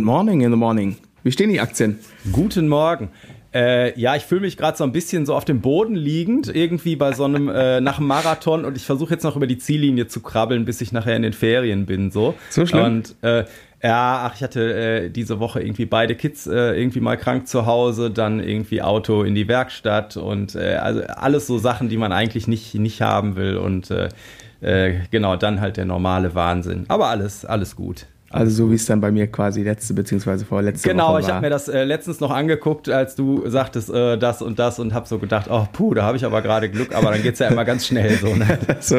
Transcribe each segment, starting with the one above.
Good morning in the morning. Wie stehen die Aktien? Guten Morgen. Äh, ja, ich fühle mich gerade so ein bisschen so auf dem Boden liegend, irgendwie bei so einem äh, nach einem Marathon und ich versuche jetzt noch über die Ziellinie zu krabbeln, bis ich nachher in den Ferien bin. So, so schlimm. Und äh, ja, ach, ich hatte äh, diese Woche irgendwie beide Kids äh, irgendwie mal krank zu Hause, dann irgendwie Auto in die Werkstatt und äh, also alles so Sachen, die man eigentlich nicht, nicht haben will und äh, äh, genau, dann halt der normale Wahnsinn. Aber alles, alles gut. Also so wie es dann bei mir quasi letzte beziehungsweise vorletzte genau, Woche war. Genau, ich habe mir das äh, letztens noch angeguckt, als du sagtest äh, das und das und habe so gedacht, oh puh, da habe ich aber gerade Glück, aber dann geht's ja immer ganz schnell so. Ne? so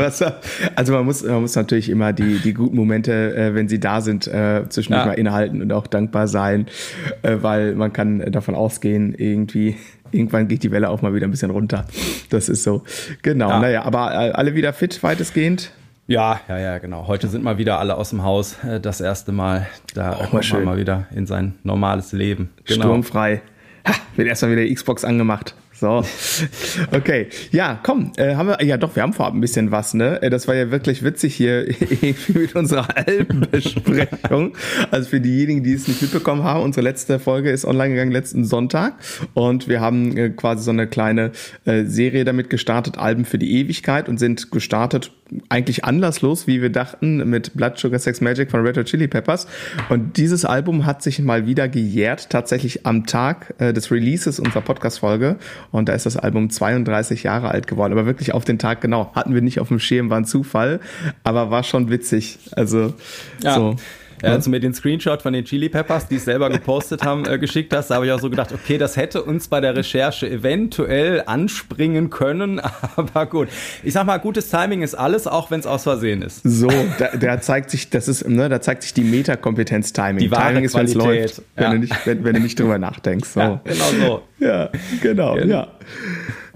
also man muss, man muss natürlich immer die, die guten Momente, äh, wenn sie da sind, äh, zwischendurch ja. mal innehalten und auch dankbar sein, äh, weil man kann davon ausgehen, irgendwie irgendwann geht die Welle auch mal wieder ein bisschen runter. Das ist so. Genau, ja. naja, aber äh, alle wieder fit weitestgehend. Ja, ja, ja, genau. Heute sind mal wieder alle aus dem Haus. Äh, das erste Mal. Da oh, kommt man mal wieder in sein normales Leben. Genau. Sturmfrei. Ha, wird erstmal wieder Xbox angemacht. So. Okay. Ja, komm, äh, haben wir, ja doch, wir haben vorab ein bisschen was, ne? Äh, das war ja wirklich witzig hier mit unserer Albenbesprechung. Also für diejenigen, die es nicht mitbekommen haben, unsere letzte Folge ist online gegangen letzten Sonntag und wir haben äh, quasi so eine kleine äh, Serie damit gestartet, Alben für die Ewigkeit und sind gestartet eigentlich anlasslos, wie wir dachten, mit Blood Sugar Sex Magic von Red Hot Chili Peppers. Und dieses Album hat sich mal wieder gejährt, tatsächlich am Tag äh, des Releases unserer Podcast-Folge. Und da ist das Album 32 Jahre alt geworden. Aber wirklich auf den Tag genau. Hatten wir nicht auf dem Schirm, war ein Zufall. Aber war schon witzig. Also, ja. so. Ja, als du mir den Screenshot von den Chili Peppers, die es selber gepostet haben, äh, geschickt hast, da habe ich auch so gedacht, okay, das hätte uns bei der Recherche eventuell anspringen können, aber gut. Ich sag mal, gutes Timing ist alles, auch wenn es aus Versehen ist. So, da, da, zeigt sich, das ist, ne, da zeigt sich die Metakompetenz-Timing. Die wahre Timing ist, wenn es läuft, wenn, ja. du nicht, wenn, wenn, du nicht drüber nachdenkst. So. Ja, genau so. Ja, genau, ja.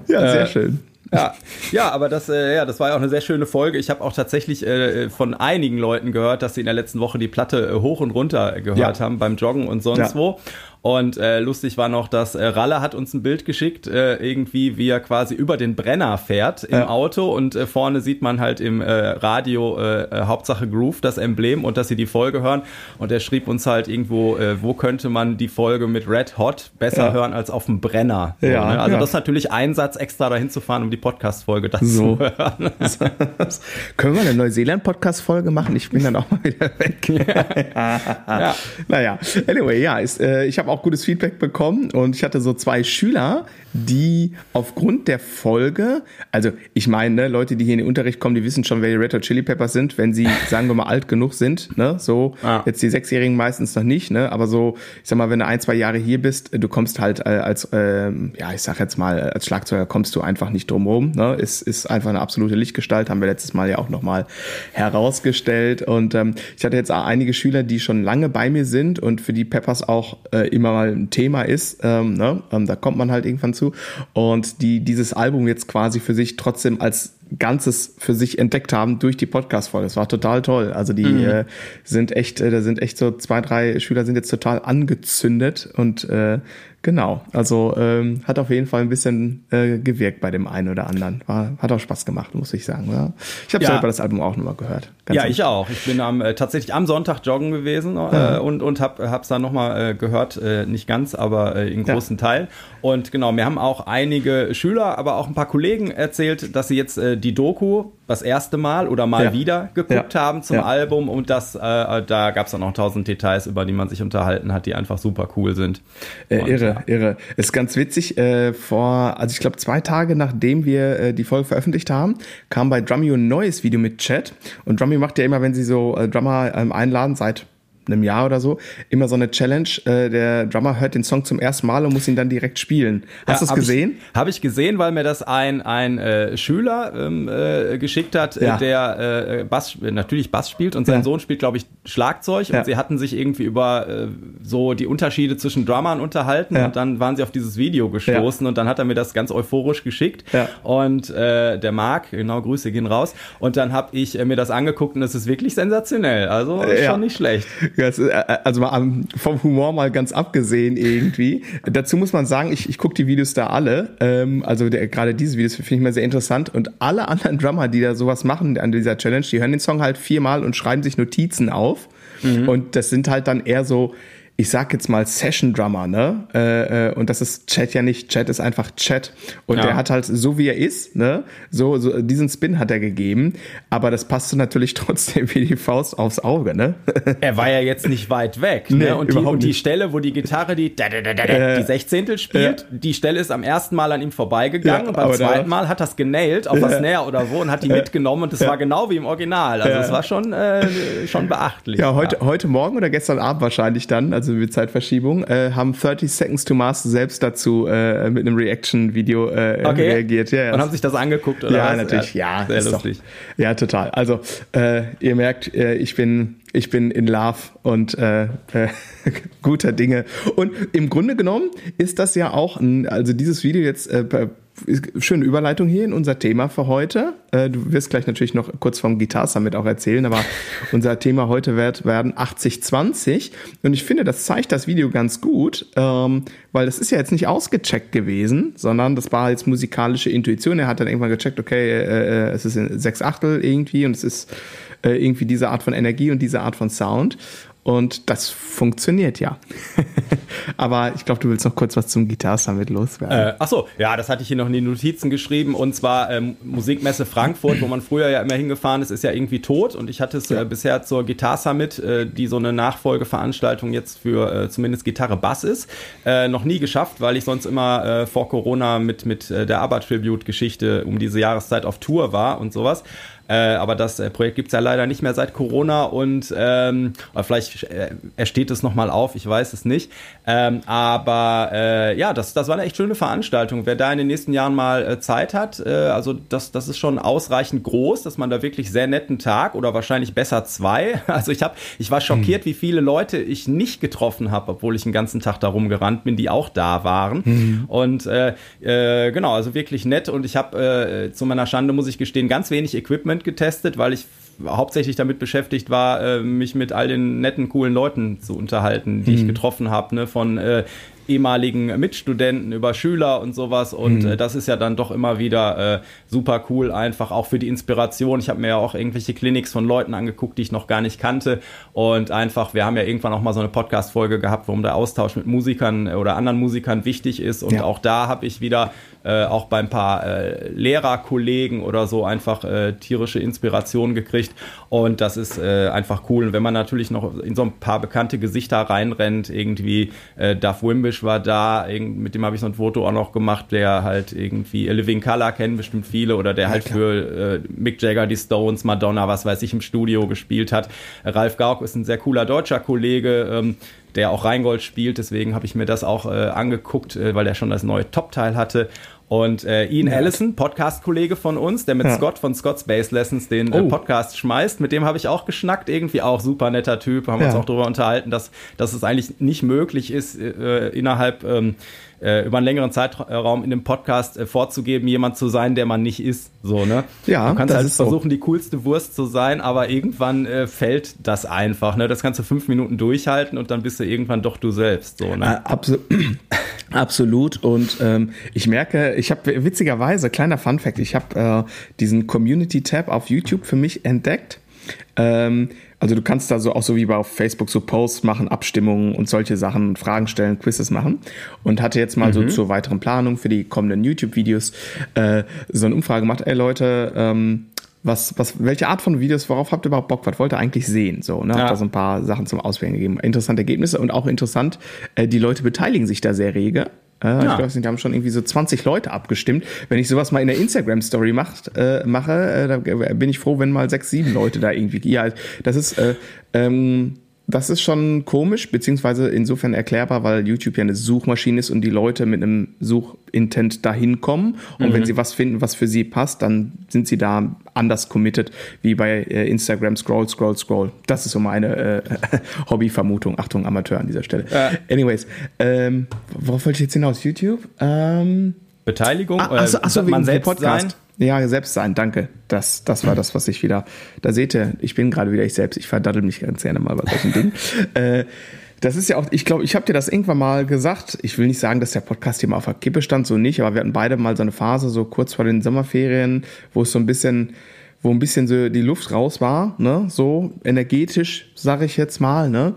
Ja, sehr äh, schön. Ja, ja, aber das, äh, ja, das war ja auch eine sehr schöne Folge. Ich habe auch tatsächlich äh, von einigen Leuten gehört, dass sie in der letzten Woche die Platte äh, hoch und runter gehört ja. haben beim Joggen und sonst ja. wo. Und äh, lustig war noch, dass äh, Ralle hat uns ein Bild geschickt, äh, irgendwie wie er quasi über den Brenner fährt im ja. Auto und äh, vorne sieht man halt im äh, Radio äh, äh, Hauptsache Groove das Emblem und dass sie die Folge hören. Und er schrieb uns halt irgendwo, äh, wo könnte man die Folge mit Red Hot besser ja. hören als auf dem Brenner. So, ja, ne? Also ja. das ist natürlich ein Satz extra dahin zu fahren, um die Podcast-Folge dazu so. zu hören. Können wir eine Neuseeland-Podcast-Folge machen? Ich bin dann auch mal wieder weg. ja. Naja, anyway, ja, ist, äh, ich habe auch auch gutes Feedback bekommen und ich hatte so zwei Schüler, die aufgrund der Folge, also ich meine, ne, Leute, die hier in den Unterricht kommen, die wissen schon, wer die Red Hot Chili Peppers sind, wenn sie, sagen wir mal, alt genug sind, ne, so, ah. jetzt die Sechsjährigen meistens noch nicht, ne, aber so, ich sag mal, wenn du ein, zwei Jahre hier bist, du kommst halt äh, als, äh, ja, ich sag jetzt mal, als Schlagzeuger kommst du einfach nicht drum rum, ne, ist, ist einfach eine absolute Lichtgestalt, haben wir letztes Mal ja auch nochmal herausgestellt und ähm, ich hatte jetzt auch einige Schüler, die schon lange bei mir sind und für die Peppers auch äh, immer mal ein Thema ist, ähm, ne, ähm, da kommt man halt irgendwann zu. Und die dieses Album jetzt quasi für sich trotzdem als Ganzes für sich entdeckt haben durch die Podcast-Folge. Das war total toll. Also die mhm. äh, sind echt, äh, da sind echt so zwei, drei Schüler sind jetzt total angezündet und äh, Genau, also ähm, hat auf jeden Fall ein bisschen äh, gewirkt bei dem einen oder anderen. War, hat auch Spaß gemacht, muss ich sagen. Ja. Ich habe ja. selber das Album auch nochmal gehört. ja, ich auch. Ich bin am, äh, tatsächlich am Sonntag joggen gewesen äh, und, und habe es dann nochmal äh, gehört, äh, nicht ganz, aber äh, in großen ja. Teil. Und genau, mir haben auch einige Schüler, aber auch ein paar Kollegen erzählt, dass sie jetzt äh, die Doku das erste Mal oder mal ja. wieder geguckt ja. haben zum ja. Album und das, äh, da gab es dann noch tausend Details, über die man sich unterhalten hat, die einfach super cool sind. Äh, und, irre, irre. Ist ganz witzig, äh, vor, also ich glaube zwei Tage nachdem wir äh, die Folge veröffentlicht haben, kam bei Drummy ein neues Video mit Chat und Drummy macht ja immer, wenn sie so äh, Drummer ähm, einladen, seit einem Jahr oder so, immer so eine Challenge. Äh, der Drummer hört den Song zum ersten Mal und muss ihn dann direkt spielen. Hast ja, du es gesehen? Habe ich gesehen, weil mir das ein, ein äh, Schüler ähm, äh, geschickt hat, ja. der äh, Bass, natürlich Bass spielt und sein ja. Sohn spielt, glaube ich, Schlagzeug. Und sie hatten sich irgendwie über äh, so die Unterschiede zwischen Drummern unterhalten und dann waren sie auf dieses Video gestoßen und dann hat er mir das ganz euphorisch geschickt. Und äh, der Marc, genau, Grüße gehen raus. Und dann habe ich äh, mir das angeguckt und es ist wirklich sensationell. Also schon nicht schlecht. Äh, also mal vom Humor mal ganz abgesehen irgendwie. Dazu muss man sagen, ich, ich gucke die Videos da alle. Ähm, also der, gerade diese Videos finde ich mal sehr interessant. Und alle anderen Drummer, die da sowas machen an dieser Challenge, die hören den Song halt viermal und schreiben sich Notizen auf. Mhm. Und das sind halt dann eher so ich sag jetzt mal Session Drummer, ne? Äh, äh, und das ist Chat ja nicht, Chat ist einfach Chat. Und ja. der hat halt so wie er ist, ne? So, so diesen Spin hat er gegeben, aber das passte natürlich trotzdem wie die Faust aufs Auge, ne? Er war ja jetzt nicht weit weg, ne? Nee, und, die, und die Stelle, wo die Gitarre die äh, die Sechzehntel spielt, ja. die Stelle ist am ersten Mal an ihm vorbeigegangen ja, und beim zweiten Mal hat das genailt auf ja. das Snare oder wo und hat die mitgenommen und das war genau wie im Original. Also es war schon äh, schon beachtlich. Ja, heute heute Morgen oder gestern Abend wahrscheinlich dann, also also mit Zeitverschiebung, äh, haben 30 Seconds to Mars selbst dazu äh, mit einem Reaction-Video äh, okay. reagiert. Ja, Und haben sich das angeguckt, oder? Ja, was? natürlich, ja. Sehr lustig. Doch, ja, total. Also, äh, ihr merkt, äh, ich bin ich bin in Love und äh, äh, guter Dinge. Und im Grunde genommen ist das ja auch, ein, also dieses Video jetzt äh, schöne Überleitung hier in unser Thema für heute. Äh, du wirst gleich natürlich noch kurz vom Guitar Summit auch erzählen, aber unser Thema heute wird werden 80-20 und ich finde, das zeigt das Video ganz gut, ähm, weil das ist ja jetzt nicht ausgecheckt gewesen, sondern das war jetzt musikalische Intuition. Er hat dann irgendwann gecheckt, okay, äh, äh es ist in sechs Achtel irgendwie und es ist irgendwie diese Art von Energie und diese Art von Sound und das funktioniert ja. Aber ich glaube, du willst noch kurz was zum Guitar Summit loswerden. Äh, achso, ja, das hatte ich hier noch in die Notizen geschrieben. Und zwar ähm, Musikmesse Frankfurt, wo man früher ja immer hingefahren ist, ist ja irgendwie tot. Und ich hatte es äh, bisher zur Guitar Summit, äh, die so eine Nachfolgeveranstaltung jetzt für äh, zumindest Gitarre Bass ist, äh, noch nie geschafft, weil ich sonst immer äh, vor Corona mit, mit der ABBA Tribute Geschichte um diese Jahreszeit auf Tour war und sowas. Äh, aber das äh, Projekt gibt's ja leider nicht mehr seit Corona und ähm, vielleicht äh, ersteht es nochmal auf, ich weiß es nicht. Ähm, aber äh, ja, das, das war eine echt schöne Veranstaltung. Wer da in den nächsten Jahren mal äh, Zeit hat, äh, also das, das ist schon ausreichend groß, dass man da wirklich sehr netten Tag oder wahrscheinlich besser zwei. Also ich habe, ich war schockiert, mhm. wie viele Leute ich nicht getroffen habe, obwohl ich den ganzen Tag da rumgerannt bin, die auch da waren. Mhm. Und genau, also wirklich nett. Und ich habe zu meiner Schande muss ich gestehen, ganz wenig Equipment Equipment getestet, weil ich hauptsächlich damit beschäftigt war, äh, mich mit all den netten, coolen Leuten zu unterhalten, die mhm. ich getroffen habe, ne? von äh, ehemaligen Mitstudenten, über Schüler und sowas. Und mhm. äh, das ist ja dann doch immer wieder äh, super cool, einfach auch für die Inspiration. Ich habe mir ja auch irgendwelche Clinics von Leuten angeguckt, die ich noch gar nicht kannte. Und einfach, wir haben ja irgendwann auch mal so eine Podcast-Folge gehabt, warum der Austausch mit Musikern oder anderen Musikern wichtig ist. Und ja. auch da habe ich wieder äh, auch bei ein paar äh, Lehrerkollegen oder so einfach äh, tierische Inspiration gekriegt. Und das ist äh, einfach cool. Und wenn man natürlich noch in so ein paar bekannte Gesichter reinrennt, irgendwie äh, Duff Wimbish war da, mit dem habe ich so ein Foto auch noch gemacht, der halt irgendwie Living Color kennen bestimmt viele oder der halt für äh, Mick Jagger, die Stones, Madonna, was weiß ich, im Studio gespielt hat. Ralf Gauck ist ein sehr cooler deutscher Kollege. Ähm, der auch Rheingold spielt, deswegen habe ich mir das auch äh, angeguckt, äh, weil der schon das neue Top-Teil hatte und äh, Ian ja. Allison, Podcast-Kollege von uns, der mit ja. Scott von Scott's Bass Lessons den äh, oh. äh, Podcast schmeißt, mit dem habe ich auch geschnackt, irgendwie auch super netter Typ, haben ja. uns auch darüber unterhalten, dass, dass es eigentlich nicht möglich ist, äh, innerhalb ähm, äh, über einen längeren Zeitraum in dem Podcast äh, vorzugeben, jemand zu sein, der man nicht ist. So, ne? Ja, du kannst halt versuchen, so. die coolste Wurst zu sein, aber irgendwann äh, fällt das einfach. Ne? Das kannst du fünf Minuten durchhalten und dann bist du irgendwann doch du selbst. So, ne? Äh, Absol Absolut. Und ähm, ich merke, ich habe witzigerweise, kleiner Fun Fact, ich habe äh, diesen Community-Tab auf YouTube für mich entdeckt. Ähm, also du kannst da so auch so wie bei Facebook so Posts machen, Abstimmungen und solche Sachen, Fragen stellen, Quizzes machen. Und hatte jetzt mal mhm. so zur weiteren Planung für die kommenden YouTube-Videos äh, so eine Umfrage gemacht. Ey Leute, ähm, was, was, welche Art von Videos, worauf habt ihr überhaupt Bock? Was wollt ihr eigentlich sehen? So, ne? Ja. Hab da so ein paar Sachen zum Auswählen gegeben. Interessante Ergebnisse und auch interessant, äh, die Leute beteiligen sich da sehr rege. Ja. Ich glaube, die haben schon irgendwie so 20 Leute abgestimmt. Wenn ich sowas mal in der Instagram-Story macht, äh, mache, äh, da bin ich froh, wenn mal sechs, sieben Leute da irgendwie. Ja, das ist, äh, ähm, das ist schon komisch, beziehungsweise insofern erklärbar, weil YouTube ja eine Suchmaschine ist und die Leute mit einem Suchintent dahin kommen. Und mhm. wenn sie was finden, was für sie passt, dann sind sie da anders committed wie bei äh, Instagram Scroll, Scroll, Scroll. Das ist so meine äh, Hobbyvermutung. Achtung, Amateur an dieser Stelle. Äh. Anyways, ähm, worauf wollte ich jetzt hinaus? YouTube? Ähm, Beteiligung? Ah, achso, achso, man selbst Podcast. Sein? Ja, selbst sein, danke. Das, das war das, was ich wieder. Da seht ihr, ich bin gerade wieder ich selbst. Ich verdaddel mich ganz gerne mal bei solchen Dingen. äh, das ist ja auch, ich glaube, ich habe dir das irgendwann mal gesagt. Ich will nicht sagen, dass der Podcast hier mal auf der Kippe stand, so nicht, aber wir hatten beide mal so eine Phase, so kurz vor den Sommerferien, wo es so ein bisschen, wo ein bisschen so die Luft raus war, ne, so energetisch, sage ich jetzt mal, ne.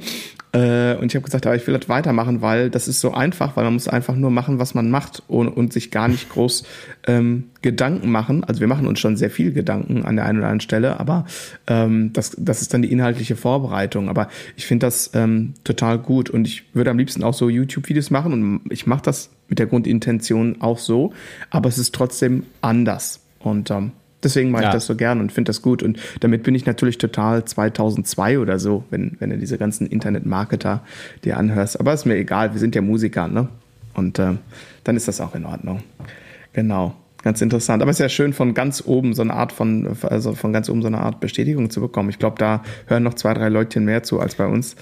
Äh, und ich habe gesagt, aber ich will das weitermachen, weil das ist so einfach, weil man muss einfach nur machen, was man macht und, und sich gar nicht groß ähm, Gedanken machen. Also wir machen uns schon sehr viel Gedanken an der einen oder anderen Stelle, aber ähm, das, das ist dann die inhaltliche Vorbereitung. Aber ich finde das ähm, total gut und ich würde am liebsten auch so YouTube-Videos machen und ich mache das mit der Grundintention auch so, aber es ist trotzdem anders. Und ähm, Deswegen mache ja. ich das so gern und finde das gut. Und damit bin ich natürlich total 2002 oder so, wenn, wenn du diese ganzen Internet-Marketer dir anhörst. Aber ist mir egal, wir sind ja Musiker, ne? Und äh, dann ist das auch in Ordnung. Genau. Ganz interessant. Aber es ist ja schön, von ganz oben so eine Art von, also von ganz oben so eine Art Bestätigung zu bekommen. Ich glaube, da hören noch zwei, drei Leutchen mehr zu als bei uns.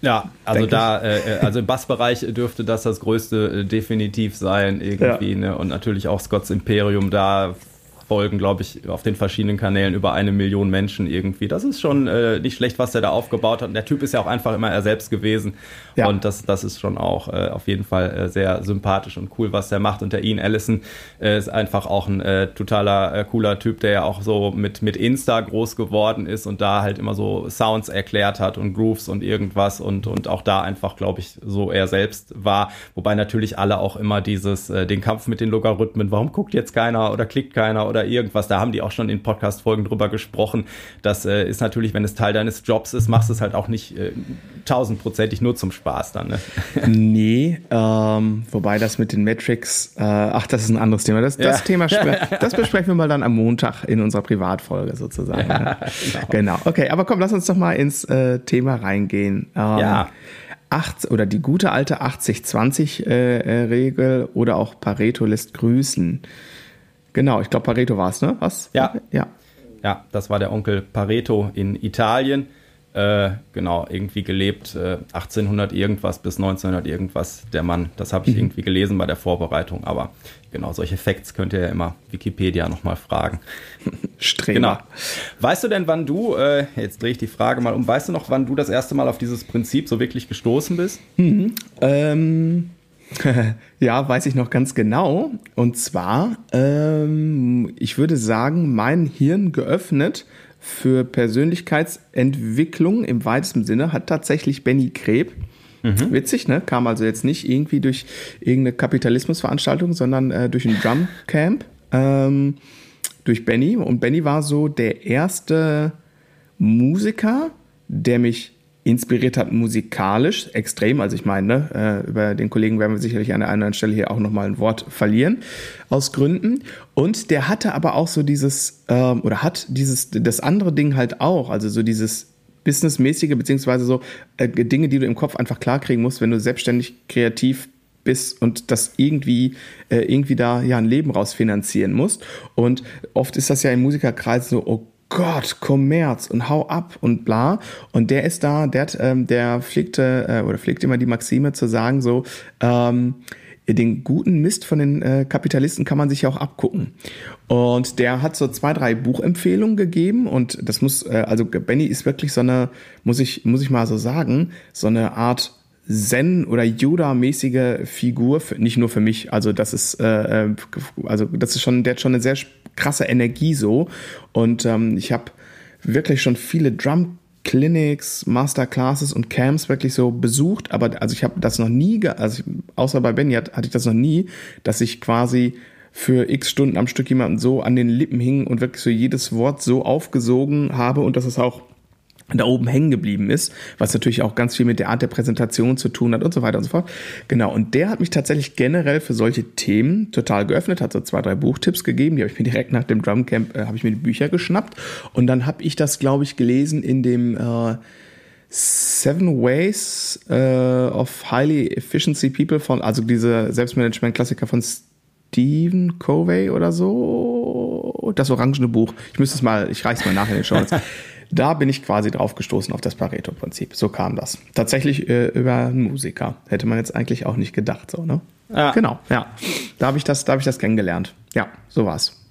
Ja, also da, äh, äh, also im Bassbereich dürfte das das größte äh, definitiv sein irgendwie, ja. ne? Und natürlich auch Scott's Imperium da folgen, glaube ich, auf den verschiedenen Kanälen über eine Million Menschen irgendwie. Das ist schon äh, nicht schlecht, was er da aufgebaut hat. Und der Typ ist ja auch einfach immer er selbst gewesen. Ja. Und das, das ist schon auch äh, auf jeden Fall äh, sehr sympathisch und cool, was der macht. Und der Ian Allison äh, ist einfach auch ein äh, totaler äh, cooler Typ, der ja auch so mit, mit Insta groß geworden ist und da halt immer so Sounds erklärt hat und Grooves und irgendwas und, und auch da einfach, glaube ich, so er selbst war. Wobei natürlich alle auch immer dieses, den Kampf mit den Logarithmen, warum guckt jetzt keiner oder klickt keiner oder irgendwas, da haben die auch schon in Podcast-Folgen drüber gesprochen. Das äh, ist natürlich, wenn es Teil deines Jobs ist, machst du es halt auch nicht äh, tausendprozentig nur zum Spaß dann. Ne? Nee, ähm, wobei das mit den Metrics, äh, ach, das ist ein anderes Thema. Das, das ja. Thema, das besprechen wir mal dann am Montag in unserer Privatfolge sozusagen. Ja, ne? genau. genau. Okay, aber komm, lass uns doch mal ins äh, Thema reingehen. Ähm, ja. 8, oder die gute alte 80-20-Regel äh, äh oder auch Pareto lässt grüßen. Genau, ich glaube Pareto war es, ne? Was? Ja. ja. Ja, das war der Onkel Pareto in Italien. Äh, genau, irgendwie gelebt, äh, 1800 irgendwas bis 1900 irgendwas, der Mann. Das habe ich mhm. irgendwie gelesen bei der Vorbereitung, aber genau, solche Facts könnt ihr ja immer Wikipedia nochmal fragen. Streber. Genau. Weißt du denn, wann du, äh, jetzt drehe ich die Frage mal um, weißt du noch, wann du das erste Mal auf dieses Prinzip so wirklich gestoßen bist? Mhm. Ähm, ja, weiß ich noch ganz genau. Und zwar, ähm, ich würde sagen, mein Hirn geöffnet für Persönlichkeitsentwicklung im weitesten Sinne hat tatsächlich Benny Kreb. Mhm. Witzig, ne? Kam also jetzt nicht irgendwie durch irgendeine Kapitalismusveranstaltung, sondern äh, durch ein Drumcamp ähm, durch Benny. Und Benny war so der erste Musiker, der mich inspiriert hat musikalisch extrem. Also ich meine, ne, äh, über den Kollegen werden wir sicherlich an der einen oder anderen Stelle hier auch nochmal ein Wort verlieren aus Gründen. Und der hatte aber auch so dieses, ähm, oder hat dieses, das andere Ding halt auch, also so dieses businessmäßige, beziehungsweise so äh, Dinge, die du im Kopf einfach klarkriegen musst, wenn du selbstständig kreativ bist und das irgendwie äh, irgendwie da ja ein Leben rausfinanzieren musst und oft ist das ja in Musikerkreisen so oh Gott, Kommerz und hau ab und bla. Und der ist da, der, hat, ähm, der pflegte äh, oder pflegt immer die Maxime zu sagen, so, ähm, den guten Mist von den äh, Kapitalisten kann man sich ja auch abgucken. Und der hat so zwei, drei Buchempfehlungen gegeben und das muss, äh, also Benny ist wirklich so eine, muss ich, muss ich mal so sagen, so eine Art Zen oder Yoda-mäßige Figur, für, nicht nur für mich. Also das ist, äh, äh also das ist schon, der hat schon eine sehr krasse Energie so. Und ähm, ich habe wirklich schon viele Drum Clinics, Masterclasses und Camps wirklich so besucht, aber also ich habe das noch nie, also ich, außer bei Benny hatte ich das noch nie, dass ich quasi für x Stunden am Stück jemanden so an den Lippen hing und wirklich so jedes Wort so aufgesogen habe und dass es auch da oben hängen geblieben ist, was natürlich auch ganz viel mit der Art der Präsentation zu tun hat und so weiter und so fort. Genau, und der hat mich tatsächlich generell für solche Themen total geöffnet, hat so zwei, drei Buchtipps gegeben, die habe ich mir direkt nach dem Drumcamp, äh, habe ich mir die Bücher geschnappt und dann habe ich das, glaube ich, gelesen in dem äh, Seven Ways äh, of Highly Efficiency People von, also diese Selbstmanagement-Klassiker von Stephen Covey oder so, das orangene Buch. Ich müsste es mal, ich reich's mal nach in den Show. Da bin ich quasi drauf gestoßen auf das Pareto-Prinzip. So kam das. Tatsächlich äh, über einen Musiker. Hätte man jetzt eigentlich auch nicht gedacht, so, ne? Ja. Genau, ja. Da habe ich das, da habe ich das kennengelernt. Ja, so war's.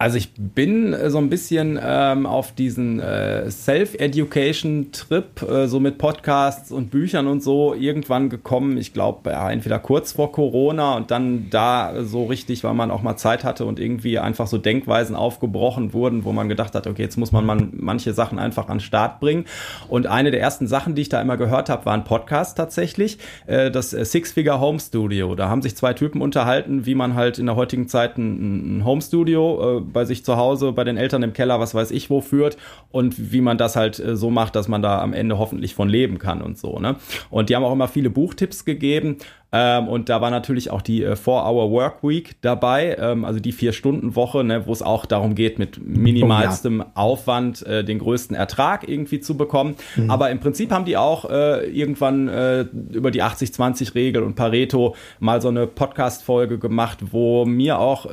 Also ich bin äh, so ein bisschen ähm, auf diesen äh, Self-Education-Trip, äh, so mit Podcasts und Büchern und so, irgendwann gekommen. Ich glaube, ja, entweder kurz vor Corona und dann da so richtig, weil man auch mal Zeit hatte und irgendwie einfach so Denkweisen aufgebrochen wurden, wo man gedacht hat, okay, jetzt muss man, man manche Sachen einfach an den Start bringen. Und eine der ersten Sachen, die ich da immer gehört habe, war ein Podcast tatsächlich, äh, das äh, Six-Figure Home Studio. Da haben sich zwei Typen unterhalten, wie man halt in der heutigen Zeit ein, ein Home Studio äh, bei sich zu Hause, bei den Eltern im Keller, was weiß ich wo führt und wie man das halt äh, so macht, dass man da am Ende hoffentlich von leben kann und so. Ne? Und die haben auch immer viele Buchtipps gegeben. Ähm, und da war natürlich auch die äh, 4-Hour Week dabei, ähm, also die Vier-Stunden-Woche, ne, wo es auch darum geht, mit minimalstem oh, ja. Aufwand äh, den größten Ertrag irgendwie zu bekommen. Mhm. Aber im Prinzip haben die auch äh, irgendwann äh, über die 80-20-Regel und Pareto mal so eine Podcast-Folge gemacht, wo mir auch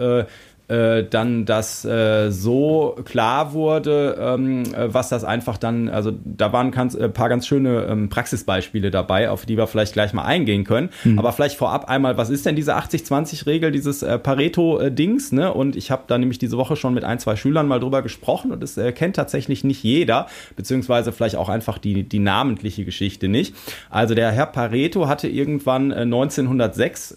äh, äh, dann das äh, so klar wurde, ähm, äh, was das einfach dann, also da waren ganz, ein äh, paar ganz schöne ähm, Praxisbeispiele dabei, auf die wir vielleicht gleich mal eingehen können. Mhm. Aber vielleicht vorab einmal, was ist denn diese 80-20-Regel, dieses äh, Pareto-Dings? Ne? Und ich habe da nämlich diese Woche schon mit ein, zwei Schülern mal drüber gesprochen und es äh, kennt tatsächlich nicht jeder, beziehungsweise vielleicht auch einfach die, die namentliche Geschichte nicht. Also der Herr Pareto hatte irgendwann 1906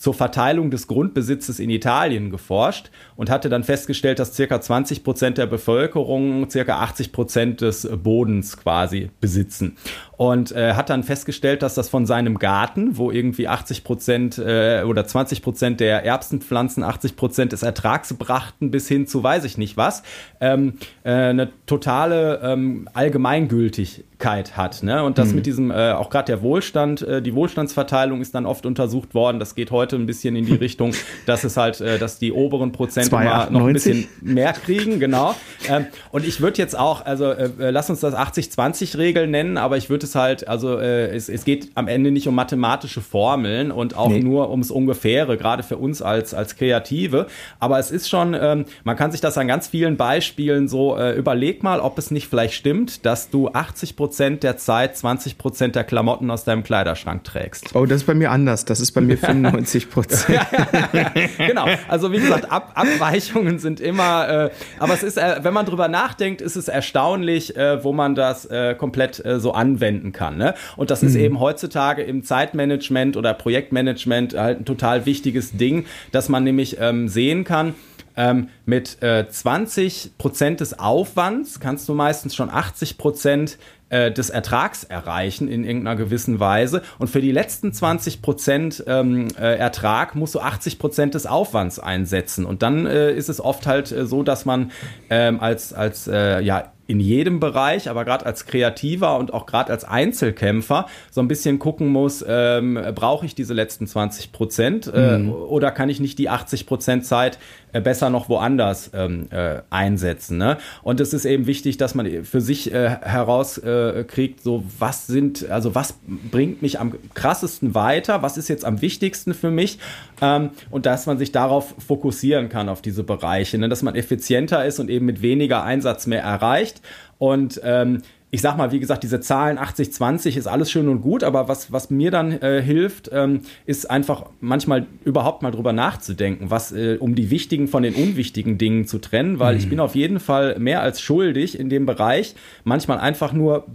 zur Verteilung des Grundbesitzes in Italien geforscht und hatte dann festgestellt, dass circa 20 Prozent der Bevölkerung circa 80 Prozent des Bodens quasi besitzen. Und äh, hat dann festgestellt, dass das von seinem Garten, wo irgendwie 80 Prozent äh, oder 20 Prozent der Erbsenpflanzen 80 Prozent des Ertrags brachten, bis hin zu weiß ich nicht was, ähm, äh, eine totale ähm, Allgemeingültigkeit hat. Ne? Und das mhm. mit diesem, äh, auch gerade der Wohlstand, äh, die Wohlstandsverteilung ist dann oft untersucht worden. Das geht heute ein bisschen in die Richtung, dass es halt, äh, dass die oberen Prozent immer noch ein bisschen mehr kriegen, genau. Ähm, und ich würde jetzt auch, also äh, äh lass uns das 80-20-Regel nennen, aber ich würde es halt, also äh, es, es geht am Ende nicht um mathematische Formeln und auch nee. nur ums Ungefähre, gerade für uns als, als Kreative. Aber es ist schon, ähm, man kann sich das an ganz vielen Beispielen so äh, überleg mal, ob es nicht vielleicht stimmt, dass du 80 Prozent der Zeit 20 Prozent der Klamotten aus deinem Kleiderschrank trägst. Oh, das ist bei mir anders. Das ist bei mir 95 Prozent. genau. Also wie gesagt, Ab Abweichungen sind immer, äh, aber es ist, äh, wenn man drüber nachdenkt, ist es erstaunlich, äh, wo man das äh, komplett äh, so anwenden kann. Ne? Und das mhm. ist eben heutzutage im Zeitmanagement oder Projektmanagement halt ein total wichtiges Ding, dass man nämlich ähm, sehen kann, ähm, mit äh, 20 Prozent des Aufwands kannst du meistens schon 80 Prozent äh, des Ertrags erreichen in irgendeiner gewissen Weise. Und für die letzten 20 Prozent ähm, äh, Ertrag musst du 80 Prozent des Aufwands einsetzen. Und dann äh, ist es oft halt äh, so, dass man ähm, als, als ja, in jedem Bereich, aber gerade als Kreativer und auch gerade als Einzelkämpfer so ein bisschen gucken muss, ähm, brauche ich diese letzten 20 Prozent äh, mhm. oder kann ich nicht die 80 Prozent Zeit besser noch woanders ähm, äh, einsetzen. Ne? Und es ist eben wichtig, dass man für sich äh, herauskriegt, so was sind, also was bringt mich am krassesten weiter, was ist jetzt am wichtigsten für mich ähm, und dass man sich darauf fokussieren kann, auf diese Bereiche, ne? dass man effizienter ist und eben mit weniger Einsatz mehr erreicht. Und ähm, ich sag mal, wie gesagt, diese Zahlen 80, 20 ist alles schön und gut, aber was, was mir dann äh, hilft, ähm, ist einfach manchmal überhaupt mal drüber nachzudenken, was, äh, um die wichtigen von den unwichtigen Dingen zu trennen, weil mhm. ich bin auf jeden Fall mehr als schuldig in dem Bereich, manchmal einfach nur,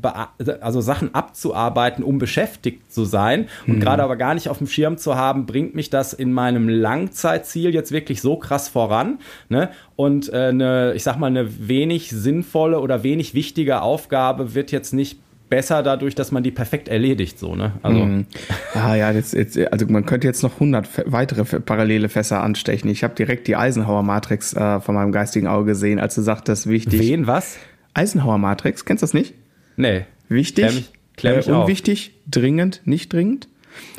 also Sachen abzuarbeiten, um beschäftigt zu sein und mhm. gerade aber gar nicht auf dem Schirm zu haben, bringt mich das in meinem Langzeitziel jetzt wirklich so krass voran, ne? Und äh, eine, ich sag mal, eine wenig sinnvolle oder wenig wichtige Aufgabe wird jetzt nicht besser dadurch, dass man die perfekt erledigt, so, ne? Also. Mm. Ah, ja, jetzt, jetzt, also man könnte jetzt noch 100 weitere parallele Fässer anstechen. Ich habe direkt die Eisenhower-Matrix äh, von meinem geistigen Auge gesehen, als du sagtest, wichtig. Wen, was? Eisenhower-Matrix, kennst du das nicht? Nee. Wichtig, klär mich, klär mich äh, unwichtig, auf. dringend, nicht dringend.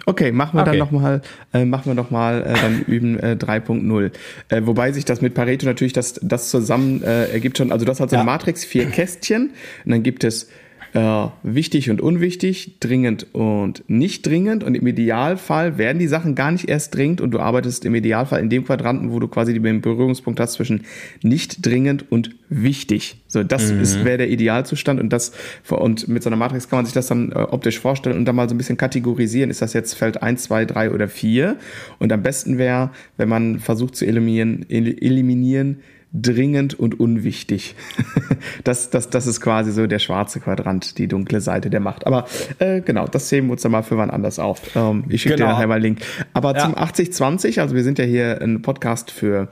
Okay, machen wir okay. dann nochmal, äh, machen wir noch mal, äh, dann üben äh, 3.0. Äh, wobei sich das mit Pareto natürlich das, das zusammen äh, ergibt schon, also das hat so eine ja. Matrix, vier Kästchen und dann gibt es äh, wichtig und unwichtig, dringend und nicht dringend. Und im Idealfall werden die Sachen gar nicht erst dringend und du arbeitest im Idealfall in dem Quadranten, wo du quasi den Berührungspunkt hast zwischen nicht dringend und wichtig. So, das mhm. ist wäre der Idealzustand und das und mit so einer Matrix kann man sich das dann äh, optisch vorstellen und dann mal so ein bisschen kategorisieren. Ist das jetzt Feld 1, 2, 3 oder 4? Und am besten wäre, wenn man versucht zu eliminieren, eliminieren dringend und unwichtig. das, das, das ist quasi so der schwarze Quadrant, die dunkle Seite der Macht. Aber äh, genau, das sehen wir uns dann mal für wann anders auf. Ähm, ich schicke genau. dir nachher mal einen Link. Aber ja. zum 8020, also wir sind ja hier ein Podcast für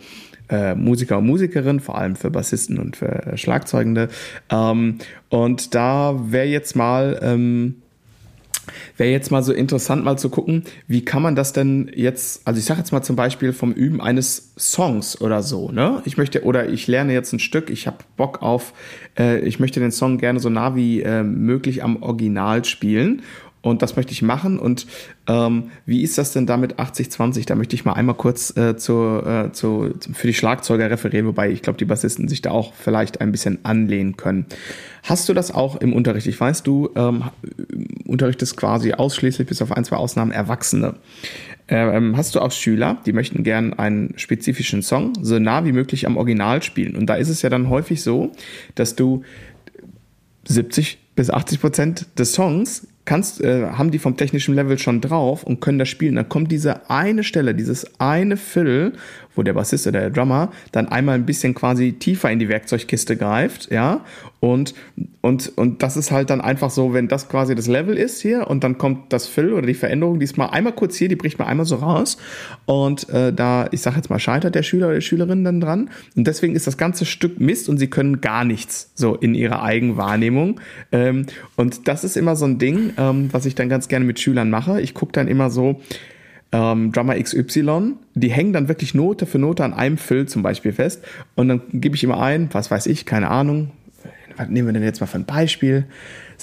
äh, Musiker und Musikerinnen, vor allem für Bassisten und für Schlagzeugende. Ähm, und da wäre jetzt mal ähm, Wäre jetzt mal so interessant, mal zu gucken, wie kann man das denn jetzt, also ich sage jetzt mal zum Beispiel vom Üben eines Songs oder so, ne? Ich möchte, oder ich lerne jetzt ein Stück, ich habe Bock auf, äh, ich möchte den Song gerne so nah wie äh, möglich am Original spielen und das möchte ich machen. Und ähm, wie ist das denn damit 80-20? Da möchte ich mal einmal kurz äh, zu, äh, zu, für die Schlagzeuger referieren, wobei ich glaube, die Bassisten sich da auch vielleicht ein bisschen anlehnen können. Hast du das auch im Unterricht? Ich weiß, du ähm, unterrichtest quasi ausschließlich bis auf ein, zwei Ausnahmen Erwachsene. Ähm, hast du auch Schüler, die möchten gern einen spezifischen Song so nah wie möglich am Original spielen? Und da ist es ja dann häufig so, dass du 70 bis 80 Prozent des Songs kannst, äh, haben die vom technischen Level schon drauf und können das spielen. Dann kommt diese eine Stelle, dieses eine Fill, wo der Bassist oder der Drummer dann einmal ein bisschen quasi tiefer in die Werkzeugkiste greift, ja, und, und, und das ist halt dann einfach so, wenn das quasi das Level ist hier und dann kommt das Fill oder die Veränderung diesmal einmal kurz hier, die bricht mal einmal so raus. Und äh, da, ich sag jetzt mal, scheitert der Schüler oder die Schülerin dann dran. Und deswegen ist das ganze Stück Mist und sie können gar nichts so in ihrer Eigenwahrnehmung. Ähm, und das ist immer so ein Ding, ähm, was ich dann ganz gerne mit Schülern mache. Ich gucke dann immer so, ähm, Drummer XY, die hängen dann wirklich Note für Note an einem Fill zum Beispiel fest und dann gebe ich immer ein, was weiß ich, keine Ahnung, was nehmen wir denn jetzt mal für ein Beispiel?